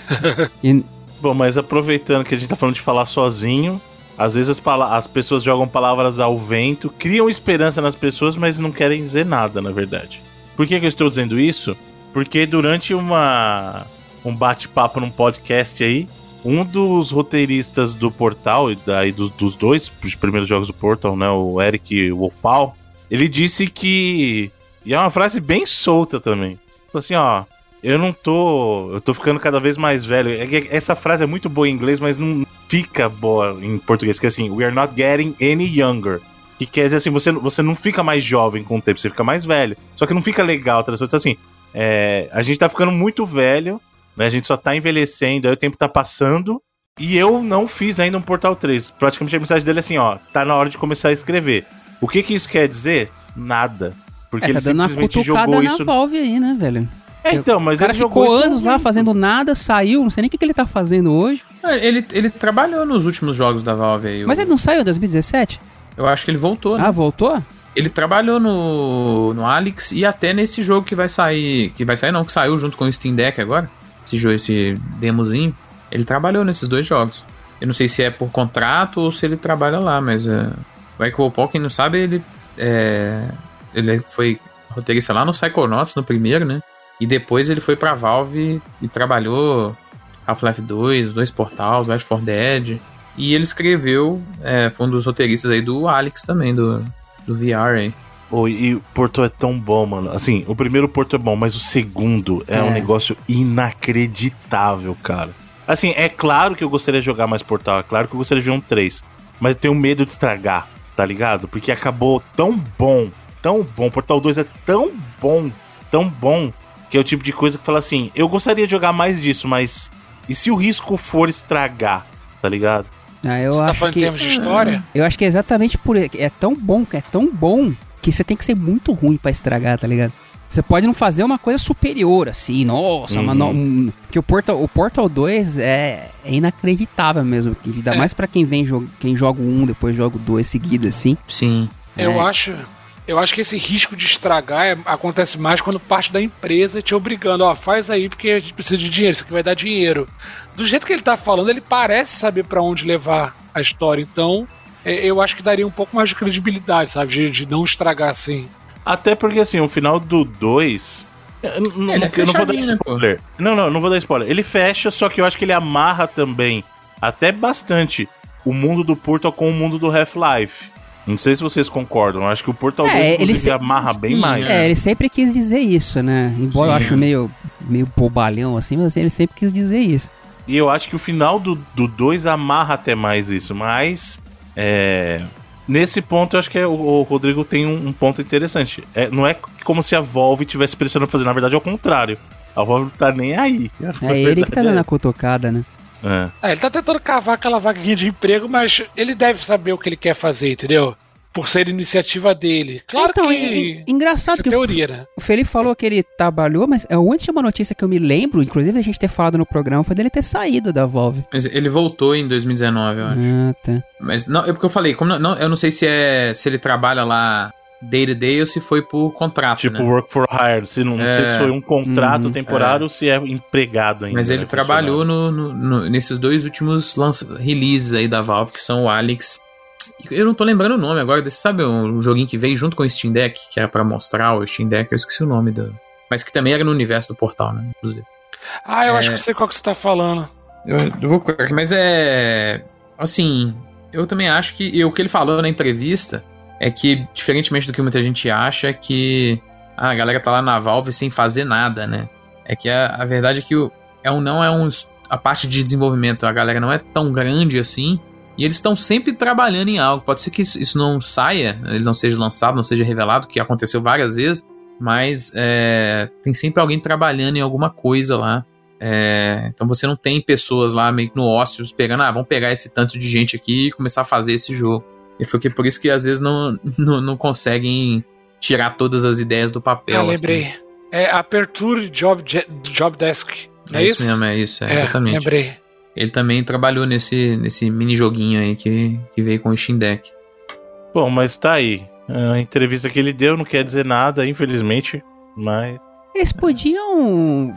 e, Bom, mas aproveitando que a gente tá falando de falar sozinho, às vezes as, as pessoas jogam palavras ao vento, criam esperança nas pessoas, mas não querem dizer nada, na verdade. Por que, que eu estou dizendo isso? Porque durante uma um bate-papo num podcast aí, um dos roteiristas do Portal, e daí dos, dos dois dos primeiros jogos do Portal, né, o Eric Wolpal, ele disse que. E é uma frase bem solta também. Falou assim, ó. Eu não tô. Eu tô ficando cada vez mais velho. É Essa frase é muito boa em inglês, mas não fica boa em português. Que é assim, we are not getting any younger. Que quer dizer assim, você, você não fica mais jovem com o tempo, você fica mais velho. Só que não fica legal, tá? Então, assim, é, a gente tá ficando muito velho, né? A gente só tá envelhecendo, aí o tempo tá passando. E eu não fiz ainda um Portal 3. Praticamente a mensagem dele é assim, ó, tá na hora de começar a escrever. O que que isso quer dizer? Nada. Porque é, tá ele dando uma simplesmente jogou na isso. Valve aí, né, velho? É, então, mas o cara ele ficou anos no lá fazendo nada, saiu, não sei nem o que, que ele tá fazendo hoje. Ah, Ele, ele trabalhou nos últimos jogos da Valve aí. Mas o- ele não saiu em 2017? Eu acho que ele voltou, né? Ah, voltou? Ele trabalhou no, no Alex e até nesse jogo que vai sair. Que vai sair não, que saiu junto com o Steam Deck agora. Esse jogo, esse demozinho. Ele trabalhou nesses dois jogos. Eu não sei se é por contrato ou se ele trabalha lá, mas é, o Paul, quem não sabe, ele é, ele foi roteirista lá no Psychonauts, no primeiro, né? E depois ele foi pra Valve e trabalhou Half-Life 2, dois Portals, Left 4 Dead. E ele escreveu, é, foi um dos roteiristas aí do Alex também, do, do VR aí. E o Porto é tão bom, mano. Assim, o primeiro Porto é bom, mas o segundo é, É. um negócio inacreditável, cara. Assim, é claro que eu gostaria de jogar mais Portal, é claro que eu gostaria de ver um 3. Mas eu tenho medo de estragar, tá ligado? Porque acabou tão bom, tão bom. Portal 2 é tão bom, tão bom, que é o tipo de coisa que fala assim: eu gostaria de jogar mais disso, mas. E se o risco for estragar, tá ligado? Ah, eu Você tá acho falando em que... termos de história? Eu acho que é exatamente por... É tão bom, é tão bom, que você tem que ser muito ruim pra estragar, tá ligado? Você pode não fazer uma coisa superior, assim, nossa, Uhum. mas não, um, porque o Portal, o Portal 2 é, é inacreditável mesmo. Ainda É. mais pra quem vem quem joga 1, depois joga 2 seguido, assim. Sim. Eu É. acho. Eu acho que esse risco de estragar é- acontece mais quando parte da empresa te obrigando, ó, faz aí porque a gente precisa de dinheiro, isso aqui vai dar dinheiro. Do jeito que ele tá falando, ele parece saber pra onde levar a história, então eu acho que daria um pouco mais de credibilidade, sabe, de, de não estragar assim. Até porque, assim, o final do 2. Eu, não- é eu não vou dar né, spoiler. Não, não, não vou dar spoiler. Ele fecha, só que eu acho que ele amarra também, até bastante, o mundo do Portal com o mundo do Half-Life. Não sei se vocês concordam. Eu acho que o Portal É, 2, ele se- amarra bem sim, mais. É, ele sempre quis dizer isso, né? Embora eu Sim. acho meio, meio bobalhão, assim, mas ele sempre quis dizer isso. E eu acho que o final do 2 amarra até mais isso. Mas. É, Nesse ponto, eu acho que é- o, o Rodrigo tem um, um ponto interessante. É, não é como se a Valve tivesse pressionando fazer. Na verdade, é o contrário. A Valve não tá nem aí. A É ele que tá dando a cutucada, né? é. É, ele tá tentando cavar aquela vaguinha de emprego, mas ele deve saber o que ele quer fazer, entendeu? Por ser iniciativa dele. Claro então, que. é- é engraçado é que o teoria, né? O Felipe falou que ele trabalhou, mas a última notícia que eu me lembro, inclusive a gente ter falado no programa, foi dele ter saído da Valve. Mas ele voltou em 2019, eu acho. Ah, tá. Mas não, é porque eu falei, como não, não- eu não sei se é se ele trabalha lá day to day ou se foi por contrato, Tipo, né? work for hire. Se não, não sei É. se foi um contrato Uhum. temporário ou se é empregado ainda. Mas ele né, trabalhou no, no- no- nesses dois últimos lança, releases aí da Valve, que são o Alex. Eu não tô lembrando o nome agora, desse, sabe um joguinho que veio junto com o Steam Deck, que era pra mostrar o Steam Deck, eu esqueci o nome do. Mas que também era no universo do portal, né? Inclusive. Ah, eu É. acho que eu sei qual que você tá falando. Eu, eu vou procurar aqui, mas é. Assim, eu também acho que. E o que ele falou na entrevista é que, diferentemente do que muita gente acha, é que a galera tá lá na Valve sem fazer nada, né? É que a, a verdade é que o, é um, não é um. A parte de desenvolvimento, a galera não é tão grande assim. E eles estão sempre trabalhando em algo. Pode ser que isso, não saia, ele não seja lançado, não seja revelado, que aconteceu várias vezes. Mas é, tem sempre alguém trabalhando em alguma coisa lá. É, então você não tem pessoas lá meio que no ócio pegando, ah, vamos pegar esse tanto de gente aqui e começar a fazer esse jogo. E foi que por isso que às vezes não, não, não conseguem tirar todas as ideias do papel. ah, assim. lembrei. É Aperture Job, Job Desk. É, é, isso mesmo, é isso, é, exatamente. Lembrei. Ele também trabalhou nesse, nesse mini joguinho aí que, que veio com o Steam Deck. Bom, mas tá aí. A entrevista que ele deu não quer dizer nada, infelizmente. Mas. Eles podiam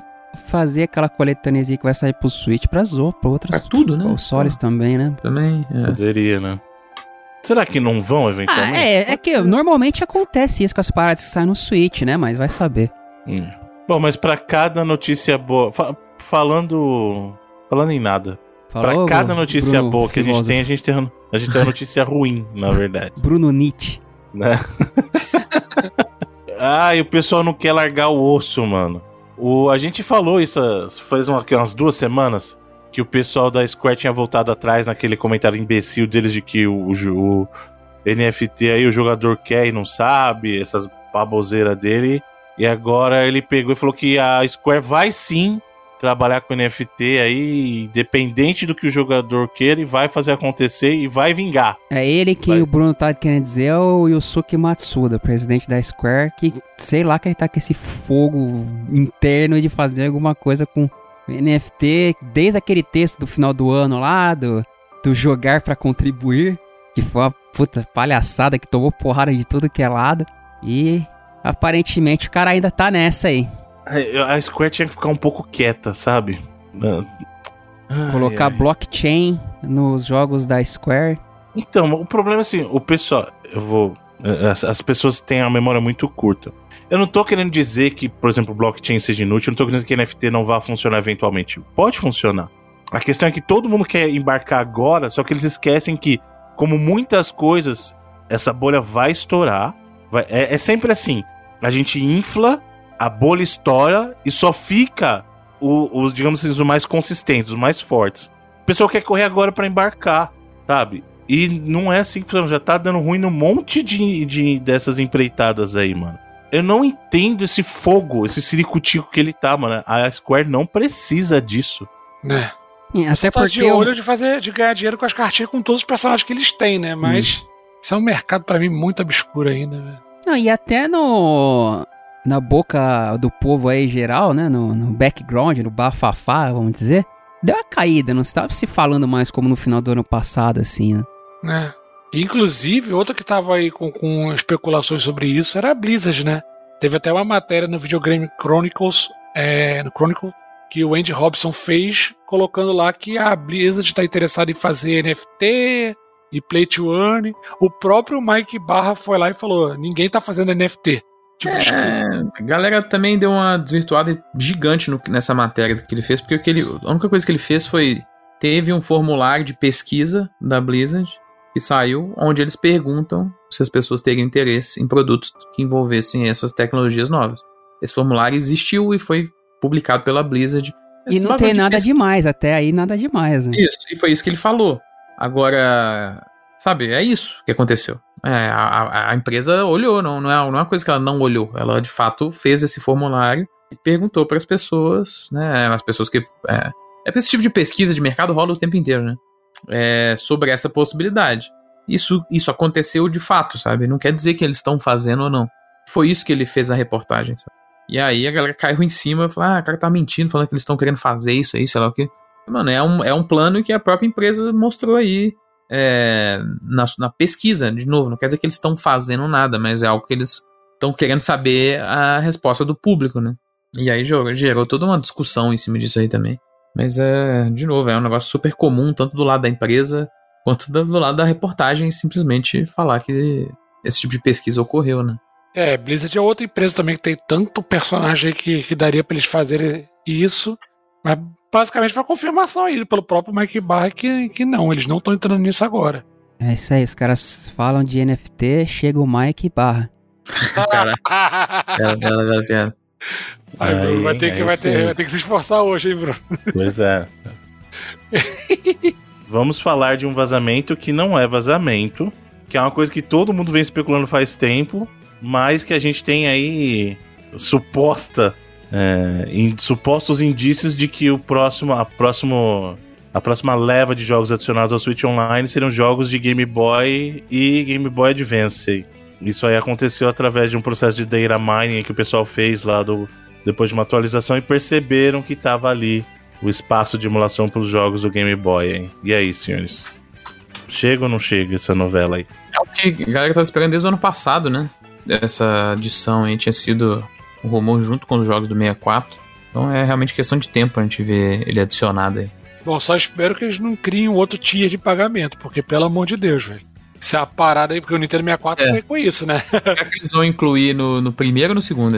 fazer aquela coletâneazinha que vai sair pro Switch pra Zo, pra outras Pra tudo, né? consoles também, né? Também, é. Poderia, né? Será que não vão Ah, eventualmente? é, é que normalmente acontece isso com as paradas que saem no Switch, né? Mas vai saber. Hum. Bom, mas pra cada notícia boa. fa- falando. Falando em nada. Pra Falou, cada notícia Bruno boa que a gente tem, a gente tem, a gente tem uma notícia ruim, na verdade. Bruno Nietzsche. Né? ah, e o pessoal não quer largar o osso, mano. O, a gente falou isso faz uma, umas duas semanas. Que o pessoal da Square tinha voltado atrás naquele comentário imbecil deles de que o, o, o NFT aí o jogador quer e não sabe, essas baboseiras dele. E agora ele pegou e falou que a Square vai sim trabalhar com NFT aí, independente do que o jogador queira, e vai fazer acontecer e vai vingar. É ele que Vai. o Bruno tá querendo dizer é o Yusuke Matsuda, presidente da Square, que sei lá que ele tá com esse fogo interno de fazer alguma coisa com NFT, desde aquele texto do final do ano lá, do, do jogar pra contribuir, que foi uma puta palhaçada que tomou porrada de tudo que é lado. E aparentemente o cara ainda tá nessa aí. A Square tinha que ficar um pouco quieta, sabe? Ai, Colocar ai. blockchain nos jogos da Square. Então, o problema é assim, o pessoal. Eu vou. As, as pessoas têm a memória muito curta. Eu não tô querendo dizer que, por exemplo, blockchain seja inútil, eu não tô querendo dizer que NFT não vá funcionar eventualmente. Pode funcionar. A questão é que todo mundo quer embarcar agora, só que eles esquecem que, como muitas coisas, essa bolha vai estourar. Vai- é, é sempre assim. A gente infla, a bolha estoura e só fica o- os, digamos assim, os mais consistentes, os mais fortes. O pessoal quer correr agora pra embarcar, sabe? E não é assim que funciona. Já tá dando ruim num monte de, de dessas empreitadas aí, mano. Eu não entendo esse fogo, esse ciricutico que ele tá, mano. A Square não precisa disso. Né? É, Até tá porque de olho de, fazer, de ganhar dinheiro com as cartinhas com todos os personagens que eles têm, né? Mas isso é um mercado pra mim muito obscuro ainda, velho. Não, e até no. Na boca do povo aí geral, né? No, no background, no bafafá, vamos dizer. Deu uma caída, não estava se falando mais como no final do ano passado, assim, né? né? Inclusive, outra que tava aí com, com especulações sobre isso era a Blizzard, né? Teve até uma matéria no Videogame Chronicles, é, no Chronicle, que o Andy Robson fez, colocando lá que a Blizzard está interessada em fazer NFT e Play to Earn. O próprio Mike Barra foi lá e falou: ninguém tá fazendo NFT. Tipo, É, a galera também deu uma desvirtuada gigante no- nessa matéria que ele fez, porque o que ele, a única coisa que ele fez foi. Teve um formulário de pesquisa da Blizzard que saiu, onde eles perguntam se as pessoas teriam interesse em produtos que envolvessem essas tecnologias novas. Esse formulário existiu e foi publicado pela Blizzard. E não tem nada pesquisa- demais, até aí nada demais, né? Isso, e foi isso que ele falou. Agora, sabe, é isso que aconteceu. É, a, a- empresa olhou, não, não, é, não é uma coisa que ela não olhou. Ela de fato fez esse formulário e perguntou para as pessoas, né? As pessoas que. É, é porque esse tipo de pesquisa de mercado rola o tempo inteiro, né? É, sobre essa possibilidade. Isso, isso aconteceu de fato, sabe? Não quer dizer que eles estão fazendo ou não. Foi isso que ele fez a reportagem, sabe? E aí a galera caiu em cima e falou: ah, o cara tá mentindo, falando que eles estão querendo fazer isso aí, sei lá o quê. Mano, é um, é um plano que a própria empresa mostrou aí é, na, na pesquisa, de novo. Não quer dizer que eles estão fazendo nada, mas é algo que eles estão querendo saber a resposta do público, né? E aí gerou, gerou toda uma discussão em cima disso aí também. Mas é, de novo, é um negócio super comum, tanto do lado da empresa quanto do, do lado da reportagem, simplesmente falar que esse tipo de pesquisa ocorreu, né? É, Blizzard é outra empresa também que tem tanto personagem que, que daria pra eles fazerem isso. Mas basicamente foi a confirmação aí pelo próprio Mike Barra que, que não, eles não estão entrando nisso agora. É isso aí, os caras falam de NFT, chega o Mike barra. Cara, bela, bela, bela piada. Aí, Bruno, vai, Aí, ter que, vai, ter, vai ter que se esforçar hoje, hein, Bruno? Pois é. Vamos falar de um vazamento que não é vazamento, que é uma coisa que todo mundo vem especulando faz tempo, mas que a gente tem aí suposta, é, in- supostos indícios de que o próximo, a próximo, a próxima leva de jogos adicionados ao Switch Online serão jogos de Game Boy e Game Boy Advance. Isso aí aconteceu através de um processo de data mining que o pessoal fez lá do depois de uma atualização e perceberam que estava ali o espaço de emulação para os jogos do Game Boy, hein? E aí, senhores? Chega ou não chega essa novela aí? É o que a galera tava esperando desde o ano passado, né? Essa adição aí tinha sido um rumor junto com os jogos do 64. Então é realmente questão de tempo a gente ver ele adicionado aí. Bom, só espero que eles não criem um outro tier de pagamento, porque pelo amor de Deus, velho. Isso é uma parada aí, porque o Nintendo 64 É. com isso, né? Será que eles vão incluir no, no primeiro ou no segundo?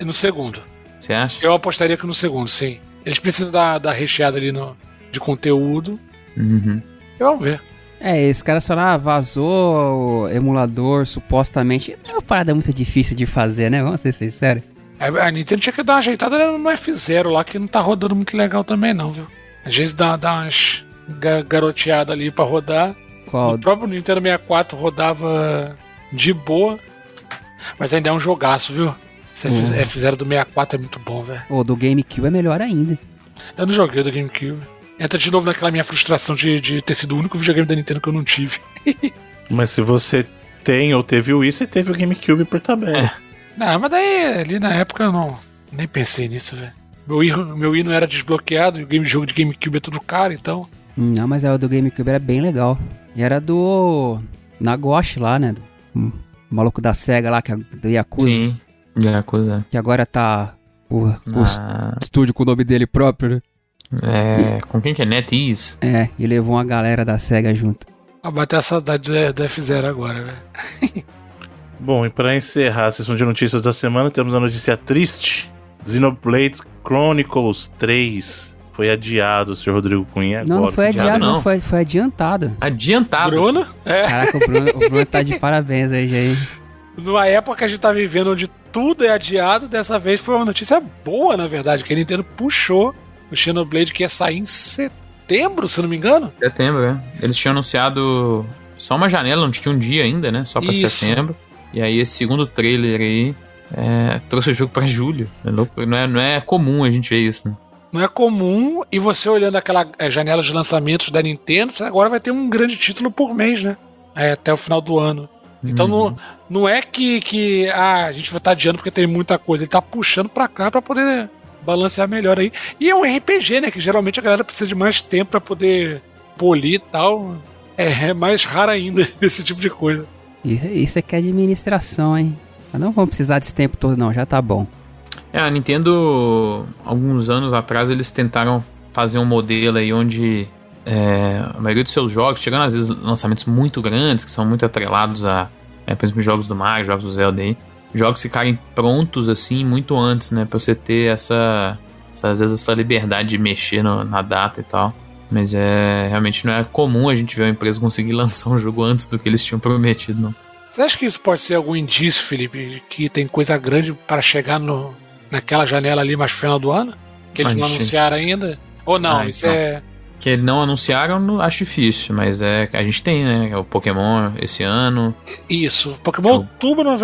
E no segundo. Você acha? Eu apostaria que no segundo, sim. Eles precisam dar, dar recheada ali no, de conteúdo. Uhum. E Vamos ver. É, esse cara só lá vazou o emulador, supostamente. É uma parada muito difícil de fazer, né? Vamos ser sinceros. A a Nintendo tinha que dar uma ajeitada no F0 lá, que não tá rodando muito legal também, não, viu? Às vezes dá, dá umas ga- garoteadas ali pra rodar. Qual? O próprio Nintendo 64 rodava de boa, mas ainda é um jogaço, viu? Esse Uhum. F0 do 64 é muito bom, velho. O do GameCube é melhor ainda. Eu não joguei do GameCube. Entra de novo naquela minha frustração de, de ter sido o único videogame da Nintendo que eu não tive. Mas se você tem ou teve o Wii, você teve o GameCube por tabela. Não, mas daí ali na época eu não nem pensei nisso, velho. Meu Wii, meu Wii não era desbloqueado, e o game, jogo de GameCube é tudo caro, então. Não, mas é, o do GameCube era bem legal. E era do Nagoshi lá, né? Do hum, maluco da SEGA lá, que é do Yakuza, Sim. Yakuza. que agora tá o, o Ah, estúdio com o nome dele próprio, né? É, com quem que é NetEase? É, e levou uma galera da SEGA junto. Vai bater a saudade do, do F0 agora, velho. Bom, e para encerrar a sessão de notícias da semana, temos a notícia triste. Xenoblade Chronicles 3 foi adiado, senhor Rodrigo Cunha. Não, não agora. foi adiado, adiado, não, não. foi, foi adiantado. Adiantado. Bruno? É. Caraca, o Bruno, o Bruno tá de parabéns hoje aí. Numa época que a gente tá vivendo onde tudo é adiado, dessa vez foi uma notícia boa, na verdade, que a Nintendo puxou o Xenoblade que ia sair em setembro, se não me engano. Setembro, né? Eles tinham anunciado só uma janela, não tinha um dia ainda, né? Só pra Isso. setembro. E aí esse segundo trailer aí é, trouxe o jogo pra julho. É louco, não, é, não é comum a gente ver isso, né? Não é comum, e você olhando aquela eh, janela de lançamentos da Nintendo, você agora vai ter um grande título por mês, né? É, até o final do ano. Então Uhum. não, não é que, que ah, a gente vai estar adiando porque tem muita coisa. Ele tá puxando pra cá pra poder balancear melhor aí. E é um RPG, né? Que geralmente a galera precisa de mais tempo pra poder polir e tal. É, é mais raro ainda esse tipo de coisa. Isso aqui é administração, hein? Mas não vamos precisar desse tempo todo, não. Já tá bom. É, a Nintendo, alguns anos atrás, eles tentaram fazer um modelo aí onde é, a maioria dos seus jogos, chegando às vezes lançamentos muito grandes, que são muito atrelados a, é, por exemplo, jogos do Mario, jogos do Zelda aí, jogos ficarem prontos assim muito antes, né, pra você ter essa, essa às vezes essa liberdade de mexer no- na data e tal. Mas é realmente não é comum a gente ver uma empresa conseguir lançar um jogo antes do que eles tinham prometido, não. Você acha que isso pode ser algum indício, Felipe, de que tem coisa grande para chegar no, naquela janela ali mais final do ano? Que eles Ah, não gente. anunciaram ainda? Ou não? Ah, isso então. é. Que não anunciaram, não acho difícil, mas é a gente tem, né? O Pokémon esse ano. Isso. Pokémon Eu- outubro ou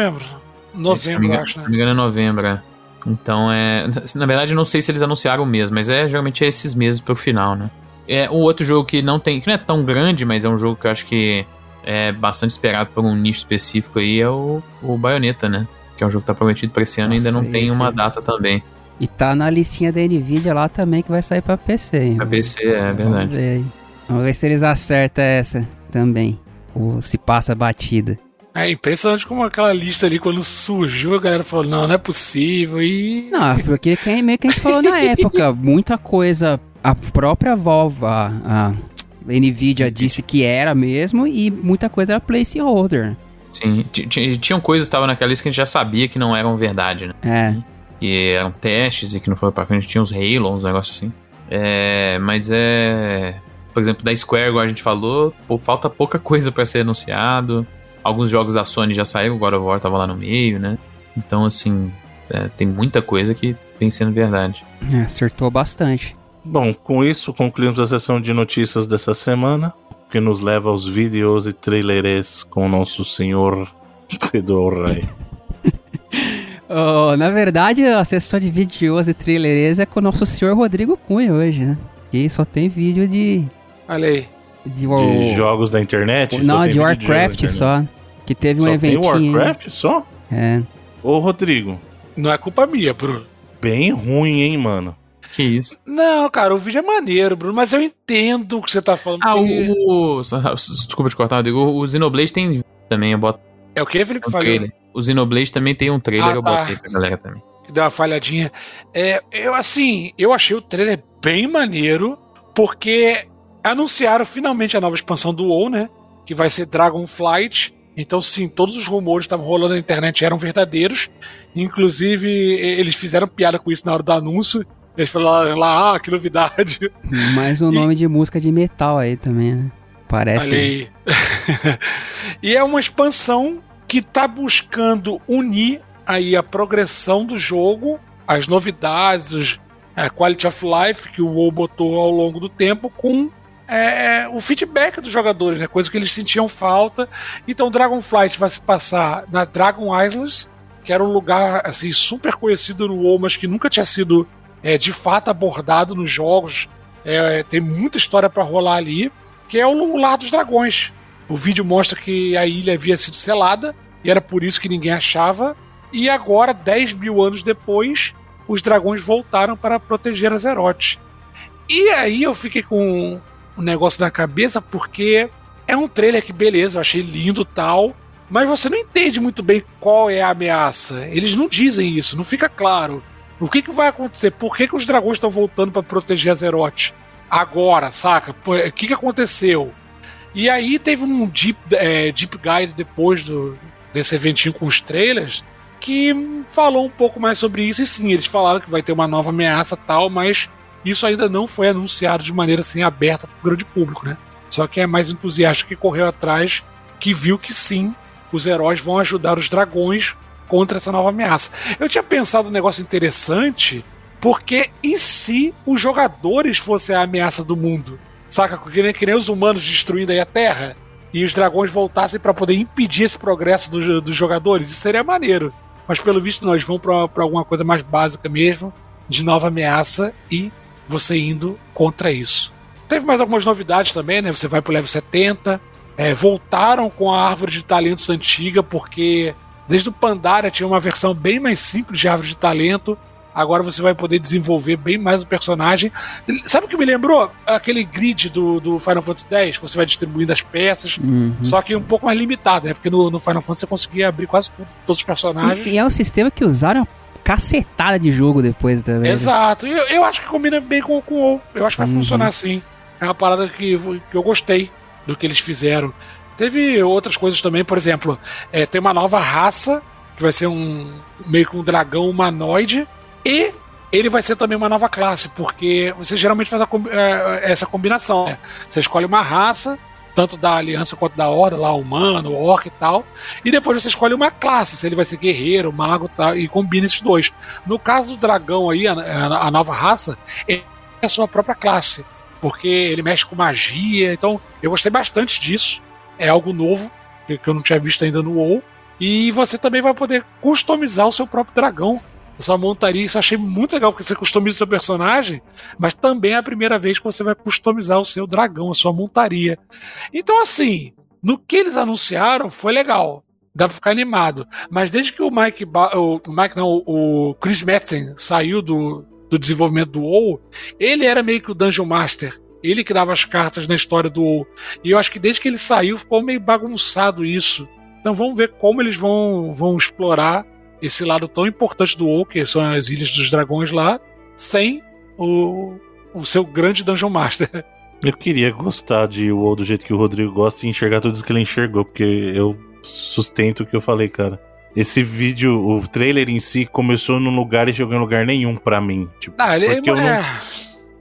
novembro? se não me engano, acho, se não né? me engano, é novembro. é. Então é. Na verdade, eu não sei se eles anunciaram mesmo, mas é geralmente é esses meses pro final, né? É um outro jogo que não tem. que não é tão grande, mas é um jogo que eu acho que é bastante esperado por um nicho específico aí, é o, o Bayonetta, né? Que é um jogo que tá prometido pra esse ano e ainda Nossa, não tem uma data também. E tá na listinha da Nvidia lá também que vai sair pra PC. hein? Pra PC, é Vamos verdade. ver aí. Vamos ver se eles acertam essa também. Ou se passa batida. É impressionante como aquela lista ali, quando surgiu, a galera falou: não, não é possível. E. Não, foi aquilo que meio que a gente falou na época. Muita coisa. A própria Valve, a, a Nvidia disse que era mesmo e muita coisa era placeholder. Sim, ti- ti- tinham coisas que estavam naquela lista que a gente já sabia que não eram verdade, né? É. que eram testes e que não foram pra frente, tinha os Halo, uns negócios assim. É, mas é. Por exemplo, da Square, igual a gente falou, pô, falta pouca coisa pra ser anunciado. Alguns jogos da Sony já saíram, o God of War tava lá no meio, né? Então, assim, é, tem muita coisa que vem sendo verdade. é, acertou bastante. Bom, com isso concluímos a sessão de notícias dessa semana, que nos leva aos vídeos e trailers com o nosso senhor Fedor aí. Oh, na verdade, a sessão de vídeos e trailers é com o nosso senhor Rodrigo Cunha hoje, né? Que só tem vídeo de. Olha aí. De, De jogos da internet? só Não, de Warcraft só. Que teve um internet. Só tem eventinho. Warcraft só? É. Ô, Rodrigo, Não é culpa minha, Bruno. bem ruim, hein, mano? Que isso? Não, cara, o vídeo é maneiro, Bruno, mas eu entendo o que você tá falando. Ah, porque- o. o desculpa te cortar, Rodrigo. O Xenoblade tem também, eu boto É o que, Felipe? um Falei. trailer. O Xenoblade também tem um trailer, Ah, eu tá. botei pra galera também. que deu uma falhadinha. É, eu assim, eu achei o trailer bem maneiro, porque anunciaram finalmente a nova expansão do WoW, né? Que vai ser Dragonflight. Então, sim, todos os rumores que estavam rolando na internet eram verdadeiros. Inclusive, eles fizeram piada com isso na hora do anúncio. Eles falaram lá, ah, que novidade. Mais um E- nome de música de metal aí também, né? Parece. Olha aí. e é uma expansão que tá buscando unir aí a progressão do jogo, as novidades, a quality of life que o WoW botou ao longo do tempo com é, o feedback dos jogadores, né? Coisa que eles sentiam falta. Então Dragonflight vai se passar na Dragon Islands, que era um lugar assim super conhecido no WoW, mas que nunca tinha sido é, de fato abordado nos jogos. É, tem muita história para rolar ali, que é o Lar dos Dragões. O vídeo mostra que a ilha havia sido selada e era por isso que ninguém achava. E agora, 10 mil anos depois, os dragões voltaram para proteger Azeroth. E aí eu fiquei com um negócio na cabeça porque é um trailer que, beleza, eu achei lindo tal, mas você não entende muito bem qual é a ameaça. Eles não dizem isso, não fica claro. O que, que vai acontecer? Por que, que os dragões estão voltando para proteger Azeroth? Agora, saca? O que, que aconteceu? E aí teve um deep, é, deep guide depois do, desse eventinho com os trailers que falou um pouco mais sobre isso. E sim, eles falaram que vai ter uma nova ameaça tal, mas isso ainda não foi anunciado de maneira assim aberta para o grande público, né? Só que é mais entusiasta que correu atrás, que viu que sim, os heróis vão ajudar os dragões contra essa nova ameaça. Eu tinha pensado um negócio interessante, porque e se os jogadores fossem a ameaça do mundo? Saca? Que nem, que nem os humanos destruindo aí a Terra e os dragões voltassem para poder impedir esse progresso do- dos jogadores? Isso seria maneiro. Mas pelo visto, nós vamos para alguma coisa mais básica mesmo, de nova ameaça e você indo contra isso. Teve mais algumas novidades também, né? Você vai pro level 70, é, voltaram com a árvore de talentos antiga, porque desde o Pandaria tinha uma versão bem mais simples de árvore de talento. Agora você vai poder desenvolver bem mais o personagem. Sabe o que me lembrou? Aquele grid do, do Final Fantasy X, você vai distribuindo as peças, Uhum. só que um pouco mais limitado, né? Porque no, no Final Fantasy você conseguia abrir quase todos os personagens. E, e é um sistema que usaram cacetada de jogo depois também. né? Exato. Eu, eu acho que combina bem com, com o WoW. Eu acho que vai Uhum. funcionar assim. É uma parada que, que eu gostei do que eles fizeram. Teve outras coisas também, por exemplo, é, tem uma nova raça que vai ser um meio que um dragão humanoide e ele vai ser também uma nova classe, porque você geralmente faz a é, essa combinação. Né? Você escolhe uma raça, tanto da aliança quanto da horda, lá humano, orc e tal, e depois você escolhe uma classe, se ele vai ser guerreiro, mago tal, e combina esses dois. No caso do dragão aí, a, a- nova raça, é a sua própria classe, porque ele mexe com magia, então eu gostei bastante disso. É algo novo, que, que eu não tinha visto ainda no WoW. E você também vai poder customizar o seu próprio dragão. A Sua montaria, isso achei muito legal, porque você customiza o seu personagem, mas também é a primeira vez que você vai customizar o seu dragão, a sua montaria. Então, assim, no que eles anunciaram foi legal. Dá pra ficar animado. Mas desde que o Mike, ba o Mike não, o Chris Metzen saiu do, do desenvolvimento do WoW, ele era meio que o Dungeon Master. Ele que dava as cartas na história do WoW. E eu acho que desde que ele saiu ficou meio bagunçado isso. Então vamos ver como eles vão, vão explorar esse lado tão importante do WoW, que são as Ilhas dos Dragões lá, sem o, o seu grande Dungeon Master. Eu queria gostar de WoW do jeito que o Rodrigo gosta e enxergar tudo isso que ele enxergou, porque eu sustento o que eu falei, cara. Esse vídeo, o trailer em si, começou num lugar e chegou em lugar nenhum pra mim. Tipo, Ah, ele Porque eu não- é...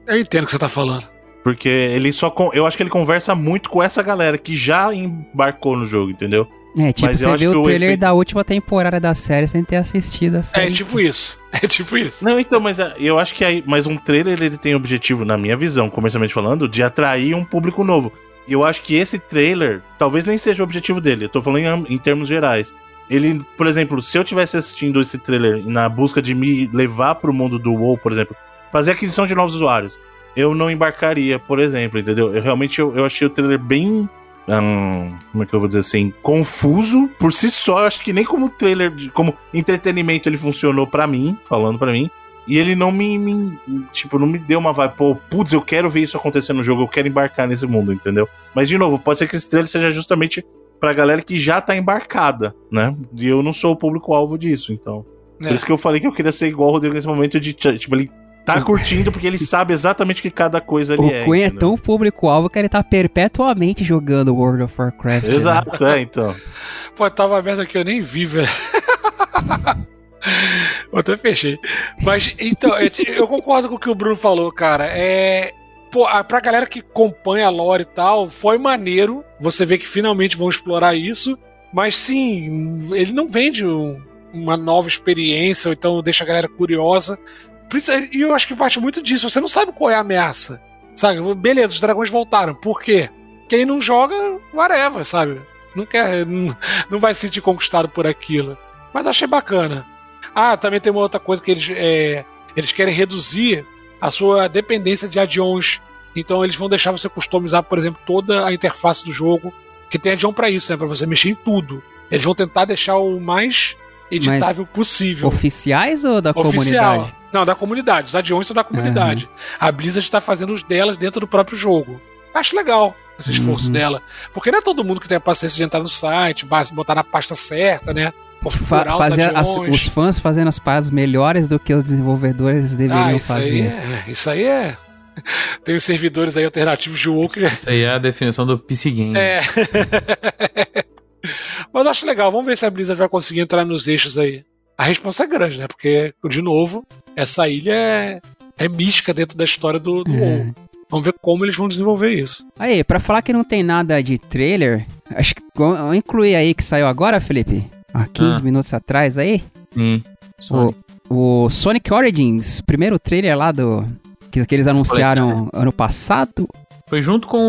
Eu entendo o que você tá falando. porque ele só. con- Eu acho que ele conversa muito com essa galera que já embarcou no jogo, entendeu? É, tipo, Mas eu você vê o o trailer efeito- da última temporada da série sem ter assistido a É série. tipo isso. É tipo isso. Não, então, mas é, eu acho que aí. Mas um trailer ele tem objetivo, na minha visão, comercialmente falando, de atrair um público novo. E eu acho que esse trailer talvez nem seja o objetivo dele. Eu tô falando em, em termos gerais. Ele, por exemplo, se eu tivesse assistindo esse trailer na busca de me levar pro mundo do WoW, por exemplo, fazer aquisição de novos usuários, eu não embarcaria, por exemplo, entendeu? Eu realmente eu, eu achei o trailer bem. Hum, como é que eu vou dizer assim? Confuso por si só. Eu acho que nem como trailer, de, como entretenimento, ele funcionou pra mim, falando pra mim. E ele não me, me- Tipo, não me deu uma vibe, pô, putz, eu quero ver isso acontecer no jogo, eu quero embarcar nesse mundo, entendeu? Mas, de novo, pode ser que esse trailer seja justamente pra galera que já tá embarcada, né? E eu não sou o público-alvo disso, então. É. Por isso que eu falei que eu queria ser igual o Rodrigo nesse momento de, tipo, ele tá curtindo porque ele sabe exatamente que cada coisa ali O é. Cunha é entendeu? tão público-alvo que ele tá perpetuamente jogando World of Warcraft. né? Exato, é, então. Pô, tava aberto aqui, eu nem vi, velho. eu até fechei. Mas, então, é, eu concordo com o que o Bruno falou, cara. É. Pô, a- pra galera que acompanha a lore e tal, foi maneiro. Você vê que finalmente vão explorar isso. Mas sim, ele não vende um- uma nova experiência, ou então deixa a galera curiosa. E eu acho que parte muito disso. Você não sabe qual é a ameaça. Sabe? Beleza, os dragões voltaram. Por quê? Quem não joga, whatever, sabe? Não quer. Não, vai se sentir conquistado por aquilo. Mas achei bacana. Ah, também tem uma outra coisa que eles, é, eles querem reduzir a sua dependência de add-ons. Então eles vão deixar você customizar, por exemplo, toda a interface do jogo. Que tem add-on pra isso, né? Pra você mexer em tudo. Eles vão tentar deixar o mais editável possível. Oficiais ou da Oficial. comunidade? Não, da comunidade. Os add-ons são da comunidade. A Blizzard está fazendo os delas dentro do próprio jogo. Acho legal esse esforço Uhum. dela. Porque não é todo mundo que tem a paciência de entrar no site, botar na pasta certa, né? Fa os fazer as- add-ons. os fãs fazendo as paradas melhores do que os desenvolvedores deveriam Ah, isso fazer. aí, é, isso aí é. Tem os servidores aí alternativos de WoW que já- Isso aí é a definição do PC Game. É. Mas acho legal, vamos ver se a Blizzard vai conseguir entrar nos eixos aí. A resposta é grande, né? Porque, de novo, essa ilha é, é mística dentro da história do, do É. WoW. Vamos ver como eles vão desenvolver isso. Aí, pra falar que não tem nada de trailer, acho que vou incluir aí que saiu agora, Felipe, há 15 Ah. minutos atrás aí, Sim. Sonic. o Sonic Origins, primeiro trailer lá do que, que eles anunciaram ano passado, Foi junto com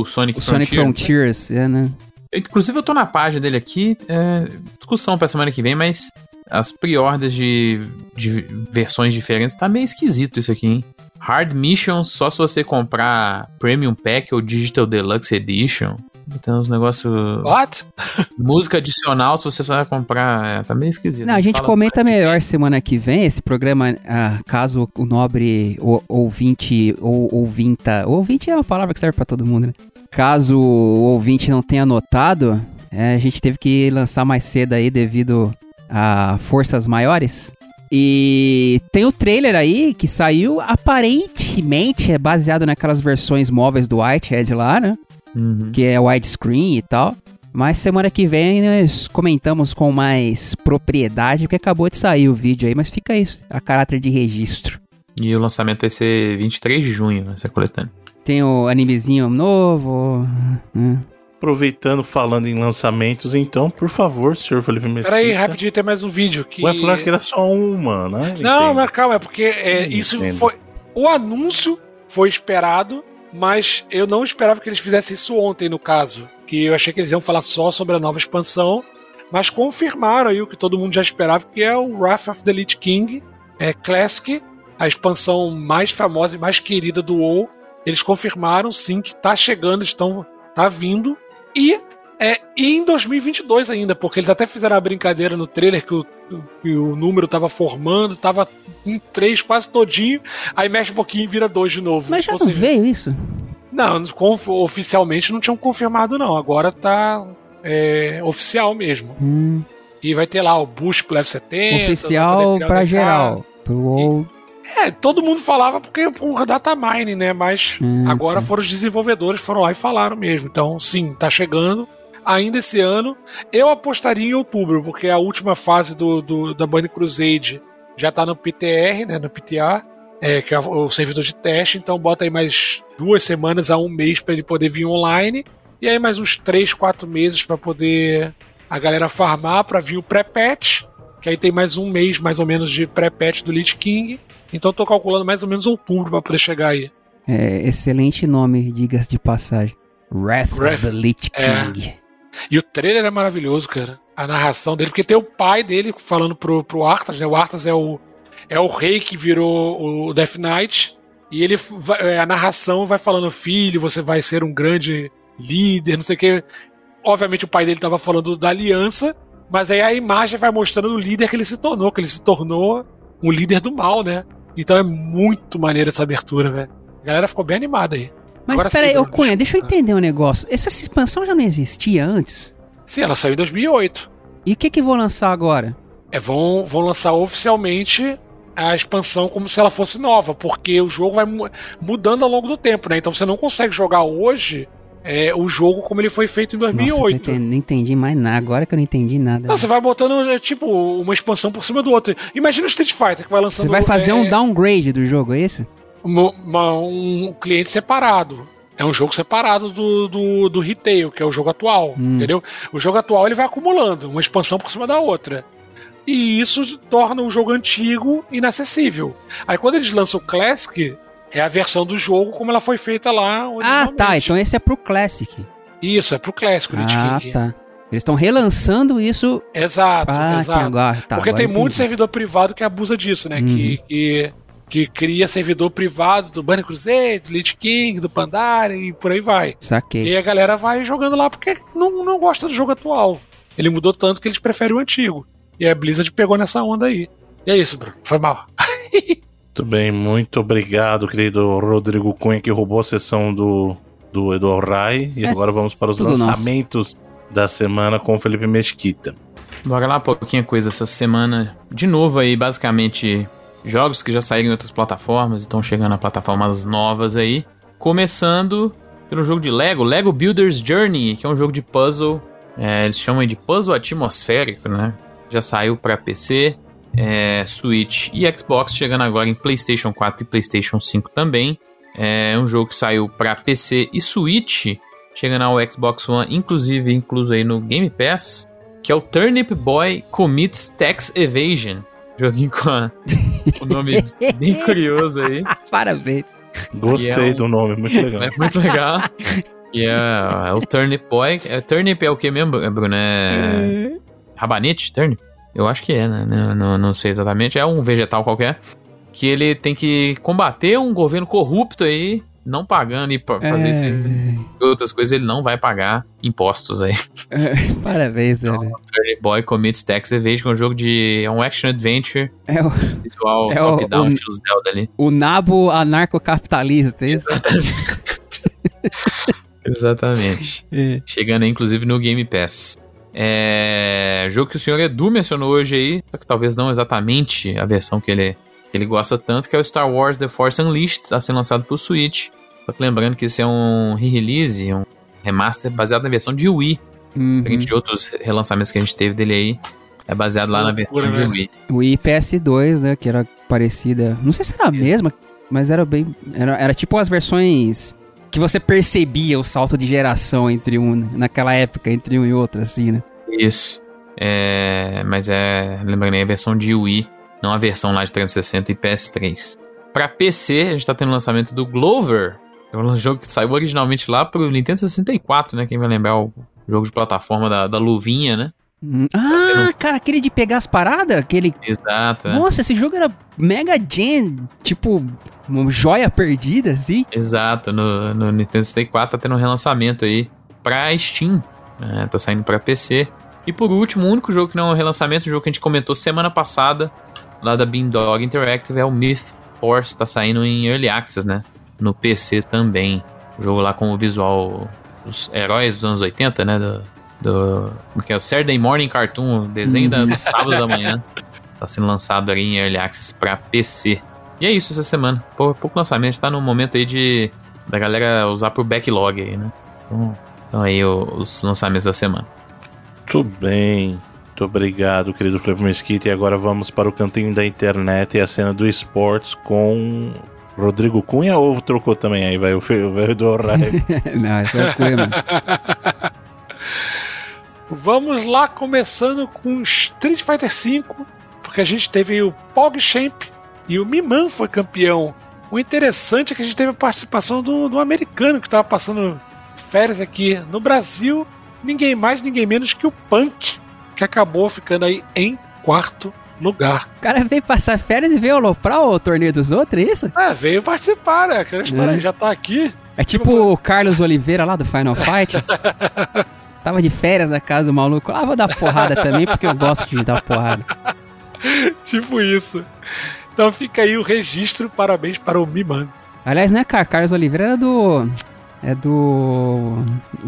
o Sonic o Sonic Frontier. Frontiers, é, né? Inclusive, eu tô na página dele aqui. é, discussão pra semana que vem, mas as pre-orders de, de versões diferentes tá meio esquisito isso aqui, hein? Hard Mission só se você comprar Premium Pack ou Digital Deluxe Edition. Tem uns negócios. What? Música adicional, se você só vai comprar. É, tá meio esquisito. Não, a gente Fala- comenta melhor semana que vem esse programa, ah, caso o nobre ou- ouvinte ou ouvinta. Ouvinte é uma palavra que serve pra todo mundo, né? Caso o ouvinte não tenha notado, é, a gente teve que lançar mais cedo aí devido a forças maiores. E tem o trailer aí que saiu, aparentemente é baseado naquelas versões móveis do Whitehead lá, né? Uhum. que é widescreen e tal. Mas semana que vem nós comentamos com mais propriedade, porque acabou de sair o vídeo aí, mas fica isso, a caráter de registro. E o lançamento vai ser 23 de junho, essa coletânea. Tem o animezinho novo. né? Aproveitando, falando em lançamentos, então, por favor, senhor Felipe Mesquita. Peraí, rapidinho, tem mais um vídeo que. Vai falar que era só uma, né? Não, mas calma, é porque é, Hum, isso entendo. foi. O anúncio foi esperado, mas eu não esperava que eles fizessem isso ontem, no caso. Que eu achei que eles iam falar só sobre a nova expansão, mas confirmaram aí o que todo mundo já esperava, que é o Wrath of the Lich King é, Classic, a expansão mais famosa e mais querida do WoW. Eles confirmaram sim que tá chegando, estão tá vindo e é e em 2022 ainda, porque eles até fizeram a brincadeira no trailer que o, que o número tava formando, tava em 3 quase todinho, aí mexe um pouquinho e vira 2 de novo. Mas já Ou não seja, veio isso? não, oficialmente não tinham confirmado não, agora tá é, oficial mesmo. Hum, E vai ter lá o Bush pro level 70. vai oficial DK. geral. Pro WoW. É, todo mundo falava porque por data mining, né? Mas Hum, agora tá. foram os desenvolvedores foram lá e falaram mesmo. Então, sim, tá chegando. Ainda esse ano, eu apostaria em outubro, porque a última fase do, do- da Bunny Crusade já tá no PTR, né? No PTA, é, que é o servidor de teste. Então, bota aí mais duas semanas a um mês para ele poder vir online. E aí, mais uns três, quatro meses para poder a galera farmar para vir o pré-patch. Que aí tem mais um mês, mais ou menos, de pré-patch do Lich King. Então, tô calculando mais ou menos outubro para poder chegar aí. É, excelente nome, diga-se de passagem. Wrath, Wrath, of the Lich é. King. E o trailer é maravilhoso, cara. A narração dele, porque tem o pai dele falando pro, pro Arthas, né? O Arthas é o, é o rei que virou o Death Knight. E ele vai- é, a narração vai falando, filho, você vai ser um grande líder, não sei o que. Obviamente o pai dele tava falando da aliança, mas aí a imagem vai mostrando o líder que ele se tornou, que ele se tornou um líder do mal, né? Então é muito maneiro essa abertura, velho. A galera ficou bem animada aí. Mas Agora peraí, ô Cunha, deixa eu entender um negócio. Essa expansão já não existia antes? Sim, ela saiu em 2008. E o que que vou lançar agora? É, vão, vão lançar oficialmente a expansão como se ela fosse nova, porque o jogo vai mu- mudando ao longo do tempo, né? Então você não consegue jogar hoje é, o jogo como ele foi feito em Nossa, eu 2008. tô entendendo- não entendi mais nada. Agora que eu não entendi nada. Não, você vai botando, é, tipo, uma expansão por cima do outro. Imagina o Street Fighter que vai lançando... Você vai fazer é, um downgrade do jogo, é isso? uma- um cliente separado. É um jogo separado do, do, do retail, que é o jogo atual, Hum. entendeu? O jogo atual ele vai acumulando uma expansão por cima da outra. E isso torna o jogo antigo inacessível. Aí quando eles lançam o Classic, é a versão do jogo como ela foi feita lá Ah, tá. Então esse é pro Classic. Isso, é pro Classic, o Lich Ah, King. tá. Eles estão relançando isso. Exato, Ah, exato. agora. Tá, Porque agora tem muito servidor privado que abusa disso, né? Uhum. Que, que, que cria servidor privado do Bunny Crusade, do Lich King, do Pandaren e por aí vai. E Saquei. aí a galera vai jogando lá porque não, não gosta do jogo atual. Ele mudou tanto que eles preferem o antigo. E a Blizzard pegou nessa onda aí. E é isso, Bruno. Foi mal. Muito bem, muito obrigado, querido Rodrigo Cunha, que roubou a sessão do, do Edu Rai. E É, agora vamos para os tudo nosso. lançamentos da semana com o Felipe Mesquita. Bora lá, pouquinha coisa essa semana. De novo aí, basicamente, jogos que já saíram em outras plataformas, estão chegando a plataformas novas aí. Começando pelo jogo de Lego, Lego Builder's Journey, que é um jogo de puzzle. é, eles chamam aí de puzzle atmosférico, né? Já saiu para PC, é, Switch e Xbox, chegando agora em PlayStation 4 e PlayStation 5 também. É um jogo que saiu para PC e Switch, chegando ao Xbox One, inclusive incluso aí no Game Pass que é o Turnip Boy Commits Tax Evasion. Joguinho com a- o nome bem curioso aí. Parabéns. Gostei é um- do nome, muito legal. É muito legal. E é, é o Turnip Boy. É, turnip é o que mesmo, Bruno? É. Rabanete? Turnip? Eu acho que é, né? Não, não, não sei exatamente. É um vegetal qualquer. Que ele tem que combater um governo corrupto aí. não pagando e pra fazer isso e outras coisas, ele não vai pagar impostos aí. É, parabéns, velho. Turtle Boy Commits Tax Evasion, é um jogo de. É um action adventure É o, visual É o- top-down, estilo Zelda ali. o nabo anarcocapitalista, é isso? Exatamente. É. Chegando aí, inclusive, no Game Pass. É. Jogo que o senhor Edu mencionou hoje aí, só que talvez não exatamente a versão que ele, que ele gosta tanto, que é o Star Wars The Force Unleashed, está sendo lançado pro Switch. Só que lembrando que esse é um re-release, um remaster baseado na versão de Wii. Uhum. Diferente de outros relançamentos que a gente teve dele aí. É baseado lá na versão de né? Wii. O IPS2, né? Que era parecida. Não sei se era a Isso. mesma, mas era bem. Era, era tipo as versões que você percebia o salto de geração entre um. Naquela época, entre um e outro, assim, né? Isso. É, mas é. Lembrando a versão de Wii, não a versão lá de 360 e PS3. Pra PC, a gente tá tendo o lançamento do Glover. É um jogo que saiu originalmente lá pro Nintendo 64, né? Quem vai lembrar o jogo de plataforma da, da luvinha, né? Hum, Ah, cara, aquele de pegar as paradas? Aquele. Exato. né? Nossa, esse jogo era Mega Gen, tipo, uma joia perdida, assim. Exato. No, no Nintendo 64 tá tendo um relançamento aí pra Steam. né? tá saindo pra PC. E por último, o único jogo que não é um relançamento, o jogo que a gente comentou semana passada, lá da Beandog Interactive, é o Myth Force, tá saindo em Early Access, né? No PC também. O jogo lá com o visual dos heróis dos anos 80, né? Do, do como que é? O Saturday Morning Cartoon, o desenho da- do sábado da manhã. Tá sendo lançado aí em Early Access pra PC. E é isso essa semana. Pou- pouco lançamento, a gente tá no momento aí de da galera usar pro backlog aí, né? Então, então aí o- os lançamentos da semana. Tudo bem. Muito obrigado, querido Felipe Mesquita. E agora vamos para o cantinho da internet e a cena do esportes com Rodrigo Cunha ou trocou também aí? Vai o vai o do. Não, é coisa, mano. Vamos lá, começando com Street Fighter V, porque a gente teve o PogChamp e o Miman foi campeão. O interessante é que a gente teve a participação do, do americano que estava passando férias aqui no Brasil. Ninguém mais, ninguém menos que o Punk, que acabou ficando aí em quarto lugar. O cara veio passar férias e veio aloprar o torneio dos outros, é isso? Ah, veio participar, né? Aquela história É. já tá aqui. É tipo o Carlos Oliveira lá do Final Fight. Tava de férias na casa do maluco. Ah, vou dar porrada também, porque eu gosto de dar porrada. Tipo isso. Então fica aí o registro, parabéns para o Miman. Aliás, né, cara? Carlos Oliveira era do. É do.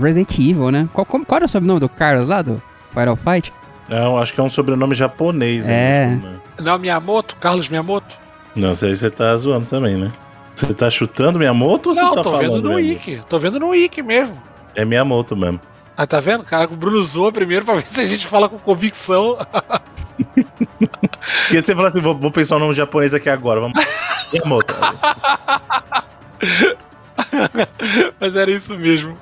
Resident Evil, né? Qual, como- qual era o sobrenome do Carlos lá do Final Fight? Não, acho que é um sobrenome japonês. É. né? Não, Miyamoto, Carlos Miyamoto? Não, isso aí você tá zoando também, né? Você tá chutando Miyamoto ou Não, você tá tô falando? vendo no mesmo? Wiki. Tô vendo no Wiki mesmo. É Miyamoto mesmo. Ah, tá vendo? Cara, o Bruno zoa primeiro pra ver se a gente fala com convicção. Porque você fala assim, vou, vou pensar o nome japonês aqui agora. Vamos. Mas era isso mesmo.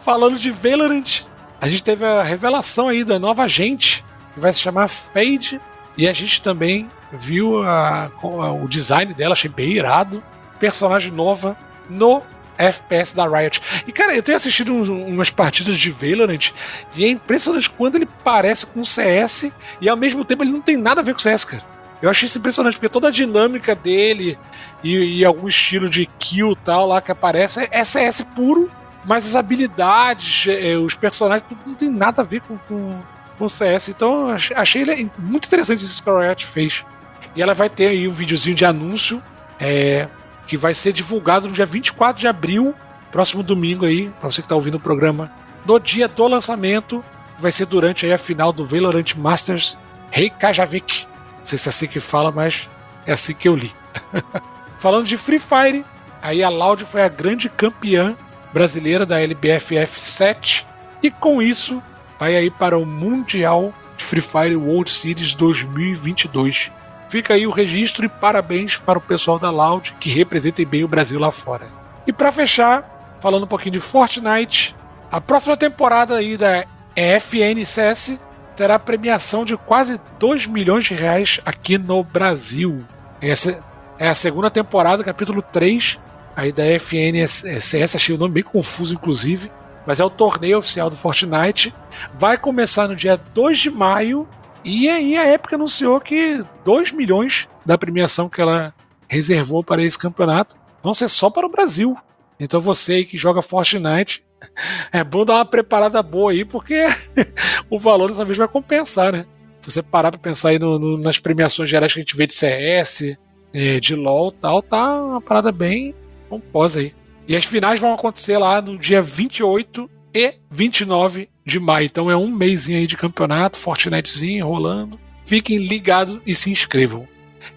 Falando de Valorant, a gente teve a revelação aí da nova agente, que vai se chamar Fade. E a gente também viu a- a- o design dela, achei bem irado. Personagem nova no FPS da Riot. E cara, eu tenho assistido umas partidas de Valorant e é impressionante quando ele parece com o CS e ao mesmo tempo ele não tem nada a ver com o CS, cara. Eu achei isso impressionante, porque toda a dinâmica dele e, e algum estilo de kill tal lá que aparece é- é CS puro, mas as habilidades, eh, os personagens, tudo não tem nada a ver com, com, com o CS. Então achei ele muito interessante isso que a Riot fez. E ela vai ter aí um videozinho de anúncio é, que vai ser divulgado no dia 24 de abril, próximo domingo aí, pra você que tá ouvindo o programa, no dia do lançamento, vai ser durante aí a final do Valorant Masters Reykjavik. Não sei se é assim que fala, mas é assim que eu li. Falando de Free Fire, aí a Loud foi a grande campeã brasileira da LBFF 7 e com isso vai aí para o Mundial de Free Fire World Series 2022. Fica aí o registro e parabéns para o pessoal da Loud que representem bem o Brasil lá fora. E para fechar, falando um pouquinho de Fortnite, a próxima temporada aí da FNCS terá premiação de quase 2 milhões de reais aqui no Brasil. Essa é a segunda temporada, capítulo 3, aí da FNCS, achei o nome bem confuso inclusive, mas é o torneio oficial do Fortnite. Vai começar no dia 2 de maio e aí a Epic anunciou que 2 milhões da premiação que ela reservou para esse campeonato vão ser só para o Brasil. Então você aí que joga Fortnite, é bom dar uma preparada boa aí, porque o valor dessa vez vai compensar, né? Se você parar pra pensar aí no, no, nas premiações gerais que a gente vê de CS, é, de LoL tal, tá uma parada bem composa aí. E as finais vão acontecer lá no dia 28 e 29 de maio. Então é um mêsinho aí de campeonato, Fortnitezinho rolando. Fiquem ligados e se inscrevam.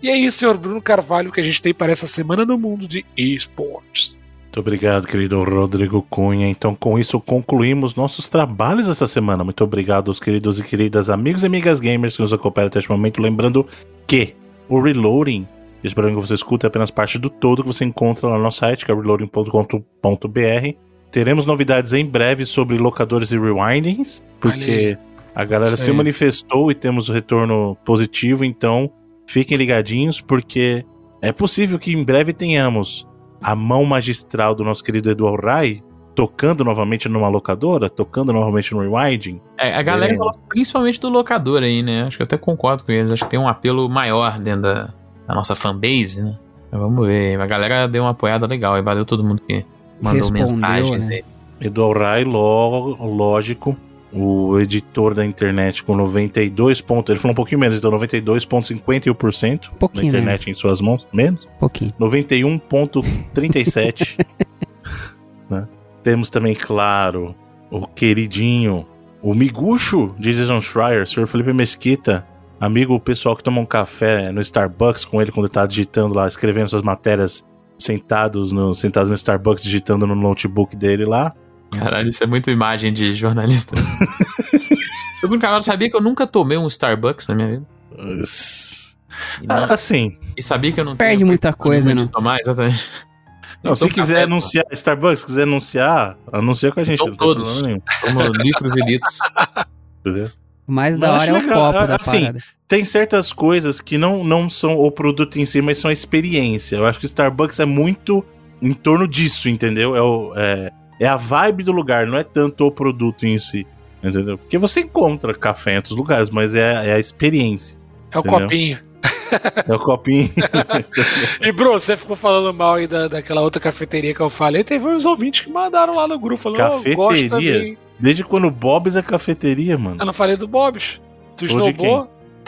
E é isso, senhor Bruno Carvalho, que a gente tem para essa semana no mundo de esportes. Muito obrigado, querido Rodrigo Cunha. Então, com isso, concluímos nossos trabalhos essa semana. Muito obrigado aos queridos e queridas amigos e amigas gamers que nos acompanham até este momento. Lembrando que o Reloading, esperando que você escute, é apenas parte do todo que você encontra lá no nosso site, que é reloading.com.br. Teremos novidades em breve sobre locadores e rewindings, porque a galera se manifestou e temos o retorno positivo, então fiquem ligadinhos, porque é possível que em breve tenhamos a mão magistral do nosso querido Eduardo Rai tocando novamente numa locadora, tocando novamente no rewinding. É, a galera falou principalmente do locador aí, né? Acho que eu até concordo com eles. Acho que tem um apelo maior dentro da, da nossa fanbase, né? Mas vamos ver. A galera deu uma apoiada legal e valeu todo mundo que mandou Respondeu, mensagens né? aí. Eduardo Rai, lo- lógico, o editor da internet com 92 pontos, ele falou um pouquinho menos, então 92,51% da internet em suas mãos, menos. Um pouquinho. 91,37. né? Temos também, claro, o queridinho, o miguxo de Jason Schreier, Sr. Felipe Mesquita, amigo pessoal que toma um café no Starbucks com ele quando ele tá digitando lá, escrevendo suas matérias sentados no, sentados no Starbucks, digitando no notebook dele lá. Caralho, isso é muito imagem de jornalista. eu, Carvalho, sabia que eu nunca tomei um Starbucks na minha vida? E, não- Assim, e sabia que eu não Perde tenho muita coisa, de né? tomar, exatamente. não, se Então, quiser café, anunciar, Starbucks, quiser anunciar, anuncia com a gente. Então não todos. Tomo litros e litros. entendeu? O mais Mas da hora acho é o legal. copo da Assim, parada. Tem certas coisas que não, não são o produto em si, mas são a experiência. Eu acho que o Starbucks é muito em torno disso, entendeu? É, o- é, é a vibe do lugar, não é tanto o produto em si. Entendeu? Porque você encontra café em outros lugares, mas é, é a experiência. É o Entendeu? copinho. É o copinho. E, Bruno, você ficou falando mal aí da, daquela outra cafeteria que eu falei. Teve uns ouvintes que mandaram lá no grupo falando: "Oh, gosto Cafeteria? também. Desde quando o Bob's é cafeteria, mano. Eu não falei do Bob's. Tu Ou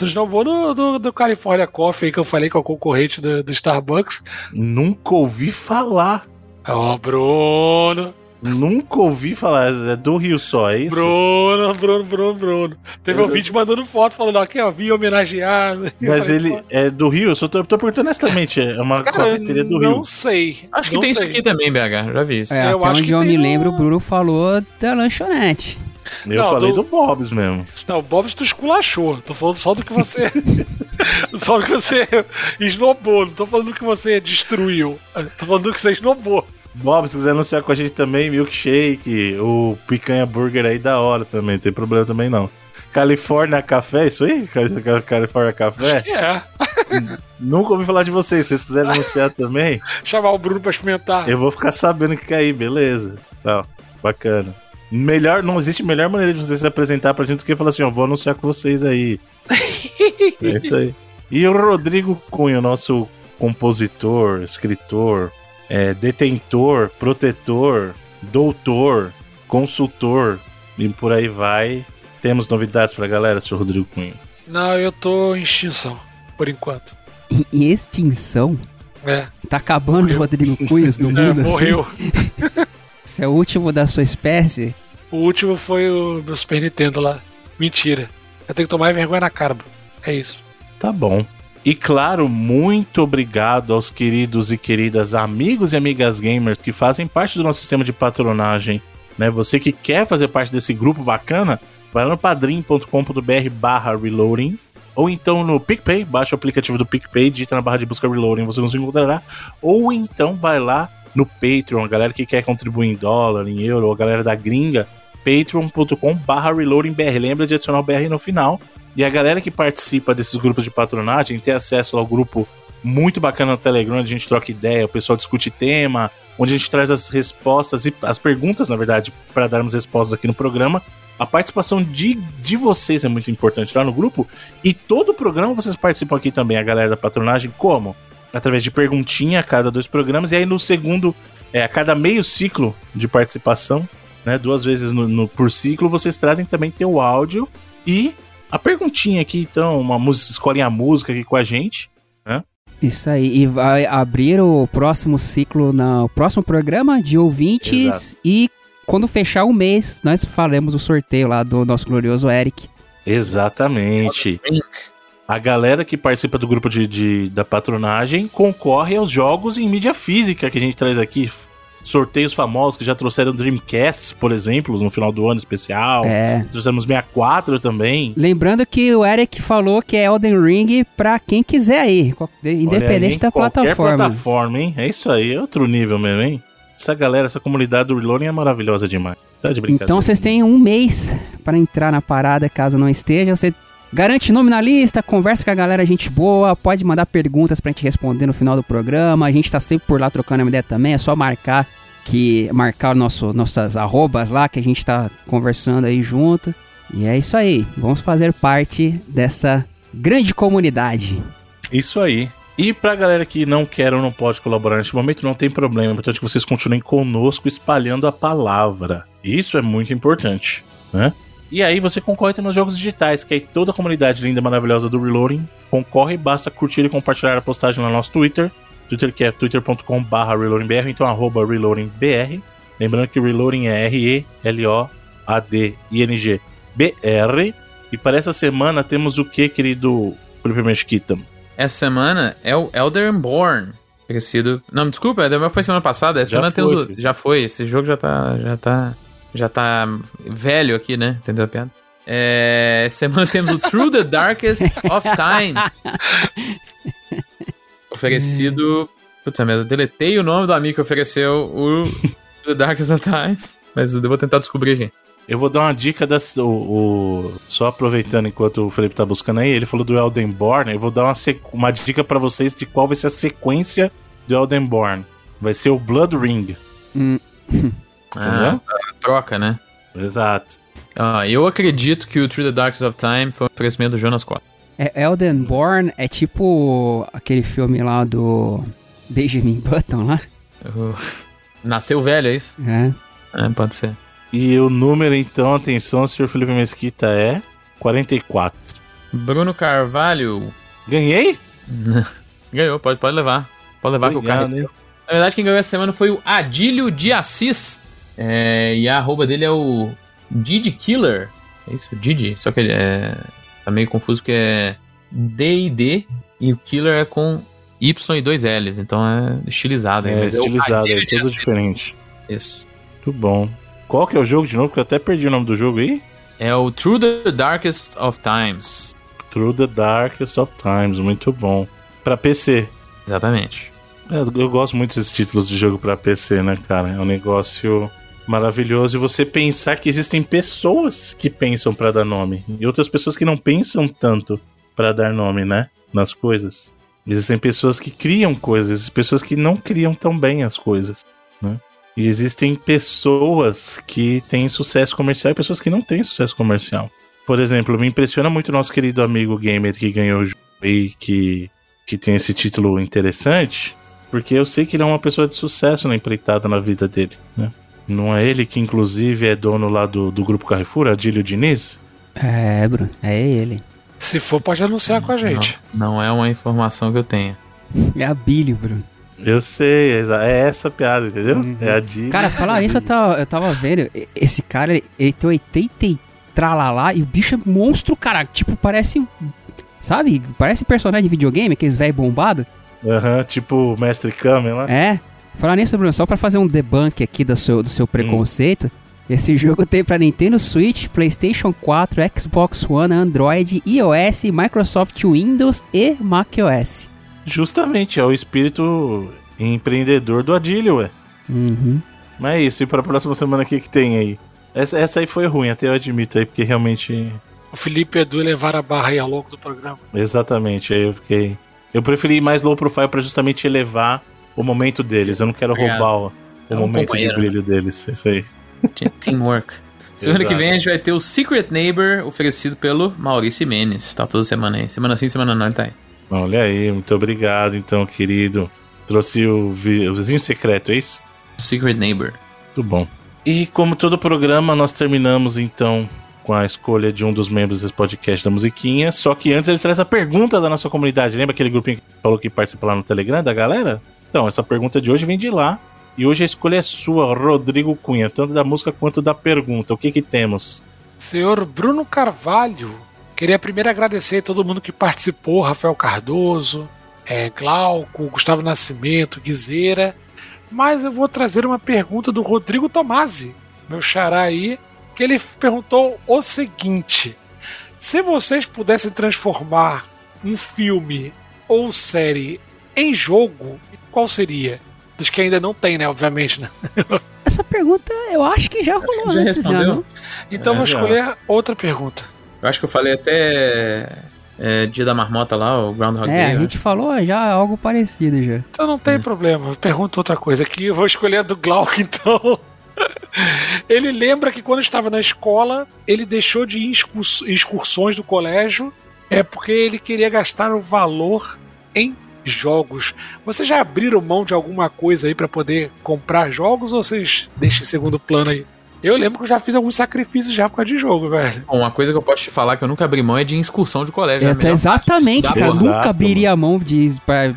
snowbou? Tu snowbou do, do, do California Coffee aí que eu falei que é o concorrente do, do Starbucks. Nunca ouvi falar. Ó, Bruno. Nunca ouvi falar. É do Rio só, é isso? Bruno, Bruno, Bruno, Bruno. Teve Eu- ouvinte mandando foto falando: aqui, ó, vim homenageado. Mas falei, ele "Pô, é do Rio? Eu só tô, tô perguntando honestamente. É uma Cara, cafeteria do não Rio. sei. Acho que não tem isso sei. aqui também, BH. Já vi isso. É, eu até acho onde que eu me um- lembro, o Bruno falou da lanchonete. Eu Não, falei do- do Bob's mesmo. Não, o Bob's tu esculachou. Tô falando só do que você. só do que você esnobou. Não tô falando do que você destruiu. Tô falando do que você esnobou. Bob, se quiser anunciar com a gente também, milkshake, o picanha burger aí da hora também, não tem problema também não. California Café, isso aí? Cali- California Café? Que é. Nunca ouvi falar de vocês, se vocês quiserem anunciar também, Chamar o Bruno pra experimentar. eu vou ficar sabendo que cair, beleza. Tá, bacana. Melhor, não existe melhor maneira de você se apresentar pra gente do que falar assim, ó, vou anunciar com vocês aí. É isso aí. E o Rodrigo Cunha, nosso compositor, escritor, é, detentor, protetor, doutor, consultor e por aí vai. Temos novidades pra galera, senhor Rodrigo Cunha. Não, eu tô em extinção, por enquanto. E, e extinção? É, Tá acabando Morreu. Rodrigo Cunhas do é, mundo assim? Esse é o último da sua espécie? O último foi o meu Super Nintendo lá. Mentira. Eu tenho que tomar vergonha na cara. É isso. Tá bom. E claro, muito obrigado aos queridos e queridas amigos e amigas gamers que fazem parte do nosso sistema de patronagem. Né? Você que quer fazer parte desse grupo bacana, vai lá no padrim.com.br barra reloading. Ou então no PicPay, baixa o aplicativo do PicPay, digita na barra de busca reloading, você nos encontrará. Ou então vai lá no Patreon, a galera que quer contribuir em dólar, em euro, a galera da gringa, patreon.com barra reloadingbr. Lembra de adicionar o BR no final. E a galera que participa desses grupos de patronagem tem acesso ao grupo muito bacana no Telegram, onde a gente troca ideia, o pessoal discute tema, onde a gente traz as respostas e as perguntas, na verdade, para darmos respostas aqui no programa. A participação de, de vocês é muito importante lá no grupo. E todo o programa vocês participam aqui também, a galera da patronagem, como? Através de perguntinha a cada dois programas. E aí no segundo, é, a cada meio ciclo de participação, né? Duas vezes no, no- por ciclo, vocês trazem também teu áudio e a perguntinha aqui, então, uma música, escolhem a música aqui com a gente. Isso aí. E vai abrir o próximo ciclo no próximo programa de ouvintes. E quando fechar o mês, nós faremos o sorteio lá do nosso glorioso Eric. Exatamente. A galera que participa do grupo de, de- da patronagem concorre aos jogos em mídia física que a gente traz aqui. Sorteios famosos que já trouxeram Dreamcast, por exemplo, no final do ano especial. É. Trouxemos 64 também. Lembrando que o Eric falou que é Elden Ring pra quem quiser aí, aí, independente em da qualquer plataforma. plataforma, hein? É isso aí, é outro nível mesmo, hein? Essa galera, essa comunidade do Reloading é maravilhosa demais. Tá de brincadeira. Então vocês têm um mês para entrar na parada, caso não esteja. Você garante nome na lista, conversa com a galera, gente boa, pode mandar perguntas pra gente responder no final do programa. A gente tá sempre por lá trocando ideia também, é só marcar que marcar nosso, nossas arrobas lá que a gente tá conversando aí junto. E é isso aí, vamos fazer parte dessa grande comunidade. Isso aí. E pra galera que não quer ou não pode colaborar neste momento, não tem problema. É importante que vocês continuem conosco espalhando a palavra. Isso é muito importante, né? E aí você concorre também nos jogos digitais, que aí toda a comunidade linda e maravilhosa do Reloading concorre. Basta curtir e compartilhar a postagem no nosso Twitter. Twitter que é twitter.com barra reloadingbr, então arroba reloadingbr. Lembrando que Reloading é R-E-L-O-A-D-I-N-G-B-R. E para essa semana temos o que, querido Felipe Mesquita? Essa semana é o Elderborn. Parecido. Não, desculpa, Elderborn foi semana passada. Essa Já semana foi, temos o. Já foi. Esse jogo já tá. Já tá. Já tá velho aqui, né? Entendeu a piada? É, essa semana temos o Through the Darkest of Time. Oferecido. Puta merda, eu deletei o nome do amigo que ofereceu o Through the Darkest of Times. Mas eu vou tentar descobrir aqui. Eu vou dar uma dica das, o, o- só aproveitando enquanto o Felipe tá buscando aí, ele falou do Eldenborn, eu vou dar uma, uma dica pra vocês de qual vai ser a sequência do Eldenborn. Vai ser o Blood Ring. Hum, Ah, troca, né? Exato. Ah, eu acredito que o Through the Darkest of Time foi um oferecimento do Jonas Costa. é Elden Born é tipo aquele filme lá do Benjamin Button lá. Uh, Nasceu velho, é isso? É. É, pode ser. E o número, então, atenção, senhor Felipe Mesquita, é 44. Bruno Carvalho Ganhei? ganhou, pode, pode levar. Pode levar que o carro. hein? Na verdade, quem ganhou essa semana foi o Adílio de Assis. É, e a arroba dele é o Didi Killer. É isso? Didi. Só que ele é. Tá meio confuso porque é D-I-D e o Killer é com Y e dois L's. Então é estilizado. É, estilizado, é tudo diferente. Isso. Muito bom. Qual que é o jogo de novo? Que eu até perdi o nome do jogo aí. É o Through the Darkest of Times. Through the Darkest of Times, muito bom. Pra PC. Exatamente. É, eu gosto muito desses títulos de jogo pra PC, né, cara? É um negócio maravilhoso. E você pensar que existem pessoas que pensam pra dar nome e outras pessoas que não pensam tanto pra dar nome, né? Nas coisas. Existem pessoas que criam coisas, pessoas que não criam tão bem as coisas, né? E existem pessoas que têm sucesso comercial e pessoas que não têm sucesso comercial. Por exemplo, me impressiona muito nosso querido amigo gamer que ganhou o e que, que tem esse título interessante, porque eu sei que ele é uma pessoa de sucesso na empreitada na vida dele, né? Não é ele que, inclusive, é dono lá do, do Grupo Carrefour, Adílio Diniz? É, Bruno, é ele. Se for, pode anunciar com a gente. Não, não é uma informação que eu tenha. É a Billy, Bruno. Eu sei, é é essa a piada, entendeu? É a Adílio. Cara, falar nisso, eu tava, eu tava vendo, esse cara, ele, ele tem 80 e tralalá, e o bicho é monstro, cara. Tipo, parece, sabe? Parece personagem de videogame, aqueles velho bombado. Aham, tipo o Mestre Kame lá. É. Falar nisso, Bruno, só pra fazer um debunk aqui do seu, do seu preconceito, esse jogo tem pra Nintendo Switch, PlayStation 4, Xbox One, Android, iOS, Microsoft Windows e macOS. Justamente, é o espírito empreendedor do Adílio, ué. Uhum. Mas é isso, e pra próxima semana o que, que tem aí? Essa, essa aí foi ruim, até eu admito aí, porque realmente. O Felipe e Edu elevaram a barra aí ao longo do programa. Exatamente, aí eu fiquei. Eu preferi ir mais low profile pra justamente elevar o momento deles. Eu não quero Obrigado. roubar o, É um momento de companheiro, brilho deles. Isso aí. Teamwork. Semana que Exato. vem a gente vai ter o Secret Neighbor oferecido pelo Maurício Menes. Tá toda semana aí. Semana sim, semana não, ele tá aí. Olha aí, muito obrigado, então, querido. Trouxe o, vi- o vizinho secreto, é isso? Secret Neighbor. Muito bom. E como todo programa, nós terminamos então com a escolha de um dos membros desse podcast da musiquinha. Só que antes ele traz a pergunta da nossa comunidade. Lembra aquele grupinho que falou que participa lá no Telegram da galera? Então, essa pergunta de hoje vem de lá. E hoje a escolha é sua, Rodrigo Cunha, tanto da música quanto da pergunta. O que que temos? Senhor Bruno Carvalho, queria primeiro agradecer a todo mundo que participou: Rafael Cardoso, é, Glauco, Gustavo Nascimento, Guizeira. Mas eu vou trazer uma pergunta do Rodrigo Tomasi, meu xará aí, que ele perguntou o seguinte: se vocês pudessem transformar um filme ou série em jogo, qual seria? Dos que ainda não tem, né? Obviamente, né? Essa pergunta eu acho que já rolou Já antes, já, respondeu? não? Então É, vou já. escolher outra pergunta. Eu acho que eu falei até é, Dia da Marmota lá, o Groundhog É, Day. a né? gente falou já algo parecido já. Então não tem problema, pergunta outra coisa aqui. Eu vou escolher a do Glauco, então. ele lembra que quando estava na escola, ele deixou de ir em excursões do colégio é porque ele queria gastar o valor em jogos. Vocês já abriram mão de alguma coisa aí para poder comprar jogos ou vocês deixam em segundo plano aí? Eu lembro que eu já fiz alguns sacrifícios já por causa de jogo, velho. Bom, uma coisa que eu posso te falar que eu nunca abri mão é de excursão de colégio. É, a melhor exatamente, cara. Exato, Nunca abriria a mão de, pra,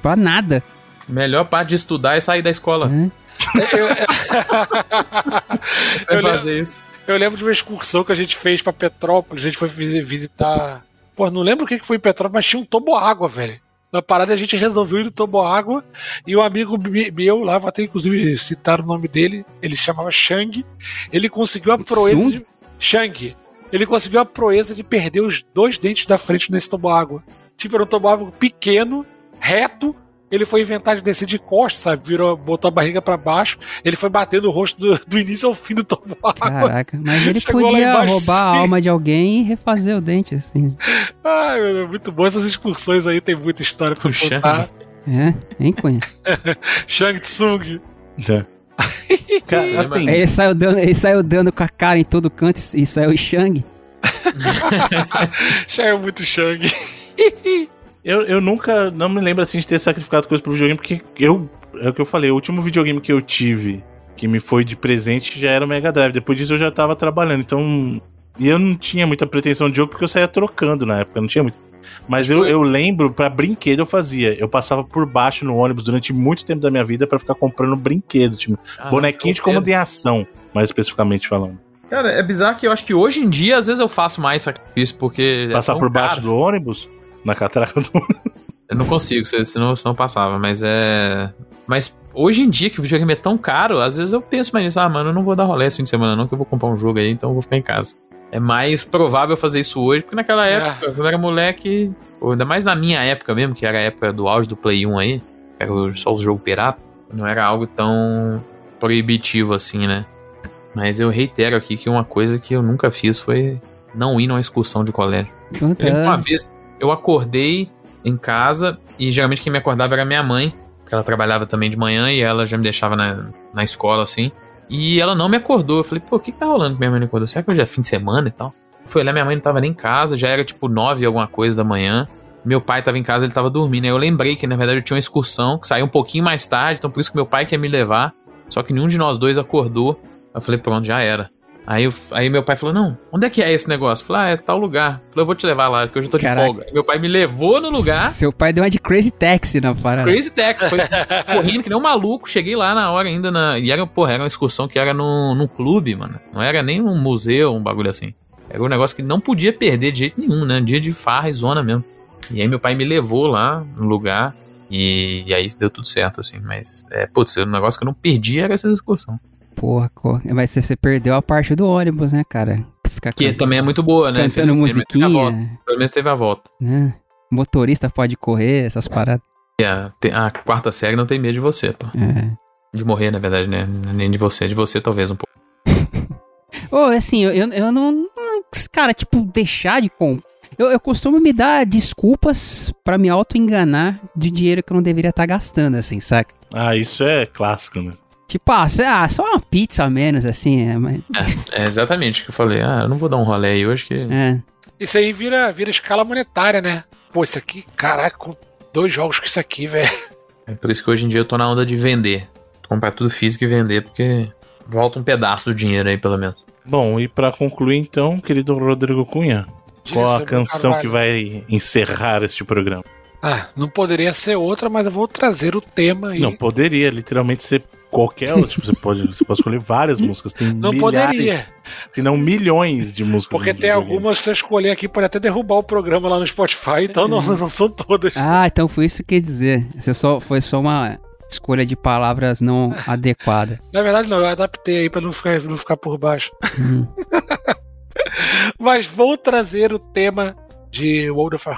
pra nada. Melhor parte de estudar é sair da escola. né? Vai Eu lembro- fazer isso. Eu lembro de uma excursão que a gente fez pra Petrópolis. A gente foi visi- visitar. Pô, não lembro o que que foi em Petrópolis, mas tinha um toboágua, velho. Na parada a gente resolveu ir no toboágua e um amigo mi- meu lá, vou até inclusive citar o nome dele, ele se chamava Shang. Ele conseguiu a proeza de. Shang. Ele conseguiu a proeza de perder os dois dentes da frente nesse toboágua. Tipo, era um toboágua pequeno, reto. Ele foi inventar de descer de costas, sabe? Virou, botou a barriga pra baixo. Ele foi batendo o rosto do, do início ao fim do toboágua. Caraca, mas ele Chegou podia embaixo, roubar a sim. alma de alguém e refazer o dente, assim. Ai, meu Deus, muito bom. Essas excursões aí tem muita história pra Shang. contar. É, hein, Cunha? Shang Tsung. Tá. Cara, assim, Ele saiu, dando, ele saiu dando com a cara em todo canto e saiu o Shang. Já é muito Shang. Eu, eu nunca, não me lembro assim de ter sacrificado coisa pro videogame, porque eu, é o que eu falei, o último videogame que eu tive, que me foi de presente, já era o Mega Drive. Depois disso eu já tava trabalhando, então. E eu não tinha muita pretensão de jogo porque eu saía trocando na época, não tinha muito. Mas eu, eu lembro, pra brinquedo eu fazia. Eu passava por baixo no ônibus durante muito tempo da minha vida pra ficar comprando brinquedo, tipo, Ah, bonequinho de comando em ação, mais especificamente falando. Cara, é bizarro que eu acho que hoje em dia, às vezes eu faço mais sacrifício, porque. é Passar tão por baixo caro. do ônibus, na catraca do Eu não consigo, se- senão, senão passava, mas é. Mas hoje em dia, que o videogame é tão caro, às vezes eu penso mais nisso, ah, mano, eu não vou dar rolê esse fim de semana, não, que eu vou comprar um jogo aí, então eu vou ficar em casa. É mais provável fazer isso hoje, porque naquela É. época, quando eu era moleque, pô, ainda mais na minha época mesmo, que era a época do auge do Play 1 aí, que era só os jogos pirata, não era algo tão proibitivo assim, né? Mas eu reitero aqui que uma coisa que eu nunca fiz foi não ir numa excursão de colégio. Tá. uma vez eu acordei em casa e geralmente quem me acordava era minha mãe, porque ela trabalhava também de manhã e ela já me deixava na, na escola assim. E ela não me acordou. Eu falei, pô, o que, que tá rolando que minha mãe não acordou? Será que hoje é fim de semana e tal? Fui olhar, minha mãe não tava nem em casa, já era tipo nove alguma coisa da manhã. Meu pai tava em casa, ele tava dormindo. Aí eu lembrei que na verdade eu tinha uma excursão que saiu um pouquinho mais tarde, então por isso que meu pai quer me levar. Só que nenhum de nós dois acordou. Eu falei, pronto, já era. Aí, eu- aí meu pai falou: Não, onde é que é esse negócio? Eu falei: Ah, é tal lugar. Eu falei: Eu vou te levar lá, porque hoje eu tô de Caraca. folga. Aí meu pai me levou no lugar. Seu pai deu uma de Crazy Taxi na parada. Crazy Taxi, foi correndo que nem um maluco. Cheguei lá na hora ainda. Na, e era, porra, era uma excursão que era num, num clube, mano. Não era nem um museu, um bagulho assim. Era um negócio que não podia perder de jeito nenhum, né? Dia de farra e zona mesmo. E aí meu pai me levou lá no lugar. E, e aí deu tudo certo, assim. Mas, é, putz, o negócio que eu não perdi era essa excursão. Porra, mas você- você perdeu a parte do ônibus, né, cara? Ficar Que can- também é muito boa, né? cantando Infelizmente, mas teve a volta. musiquinha, Pelo menos teve a volta. né? Motorista pode correr, essas paradas. E a, a quarta série não tem medo de você, pô. É. De morrer, na verdade, né? Nem de você, de você talvez um pouco. Ô, assim, eu, eu, eu não, não- Cara, tipo, deixar de comprar. Eu, eu costumo me dar desculpas pra me auto-enganar de dinheiro que eu não deveria estar gastando, assim, saca? Ah, isso é clássico, né? Tipo, ah, lá, só uma pizza a menos, assim, é, mas, É exatamente o que eu falei. Ah, eu não vou dar um rolê aí hoje que. é. Isso aí vira, vira escala monetária, né? pô, isso aqui, caraca, com dois jogos com isso aqui, velho. É por isso que hoje em dia eu tô na onda de vender. Comprar tudo físico e vender, porque volta um pedaço do dinheiro aí, pelo menos. Bom, e pra concluir então, querido Rodrigo Cunha, qual a canção que vai encerrar este programa? Ah, não poderia ser outra, mas eu vou trazer o tema aí. Não, poderia literalmente ser qualquer outra. Tipo, você pode, você pode escolher várias músicas. Tem Não milhares, poderia. se não milhões de músicas. Porque tem videogame. algumas que você escolher aqui pode até derrubar o programa lá no Spotify, então não, não são todas. Ah, então foi isso que eu ia dizer. Você só, foi só uma escolha de palavras não adequada. Na verdade, não, eu adaptei aí pra não ficar, não ficar por baixo. Hum. Mas vou trazer o tema de World of,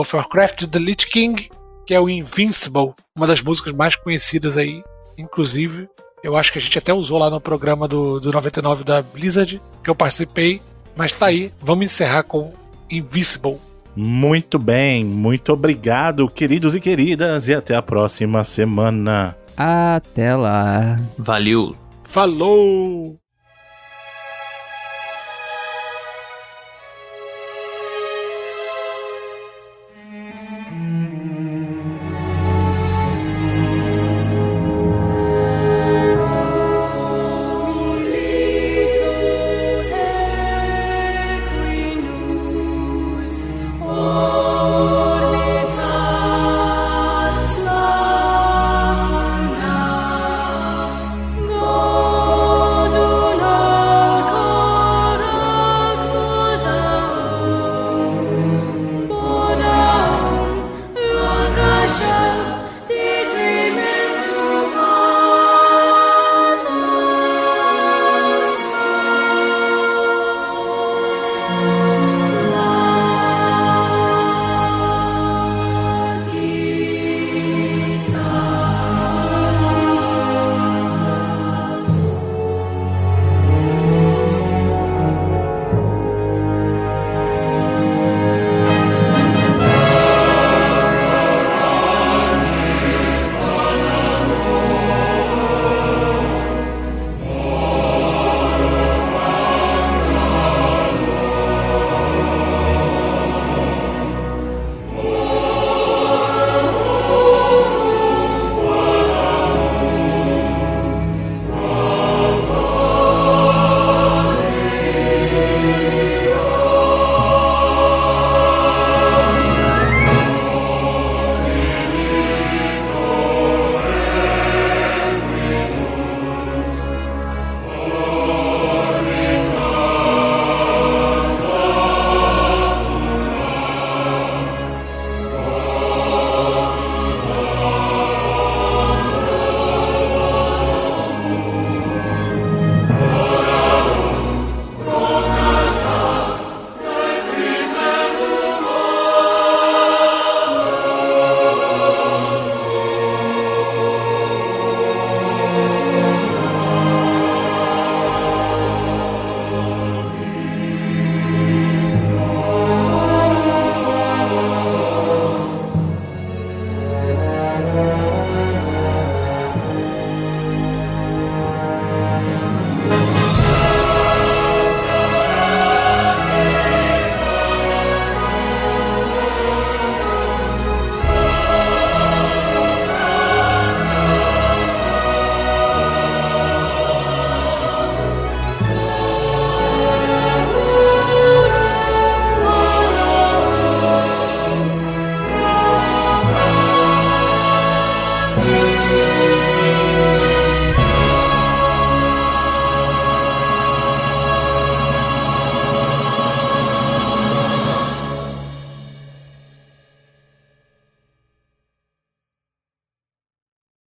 of Warcraft The Lich King, que é o Invincible, uma das músicas mais conhecidas aí. Inclusive, eu acho que a gente até usou lá no programa do, do 99 da Blizzard, que eu participei. Mas tá aí, vamos encerrar com Invincible. Muito bem, muito obrigado, queridos e queridas, e até a próxima semana. Até lá. Valeu! Falou!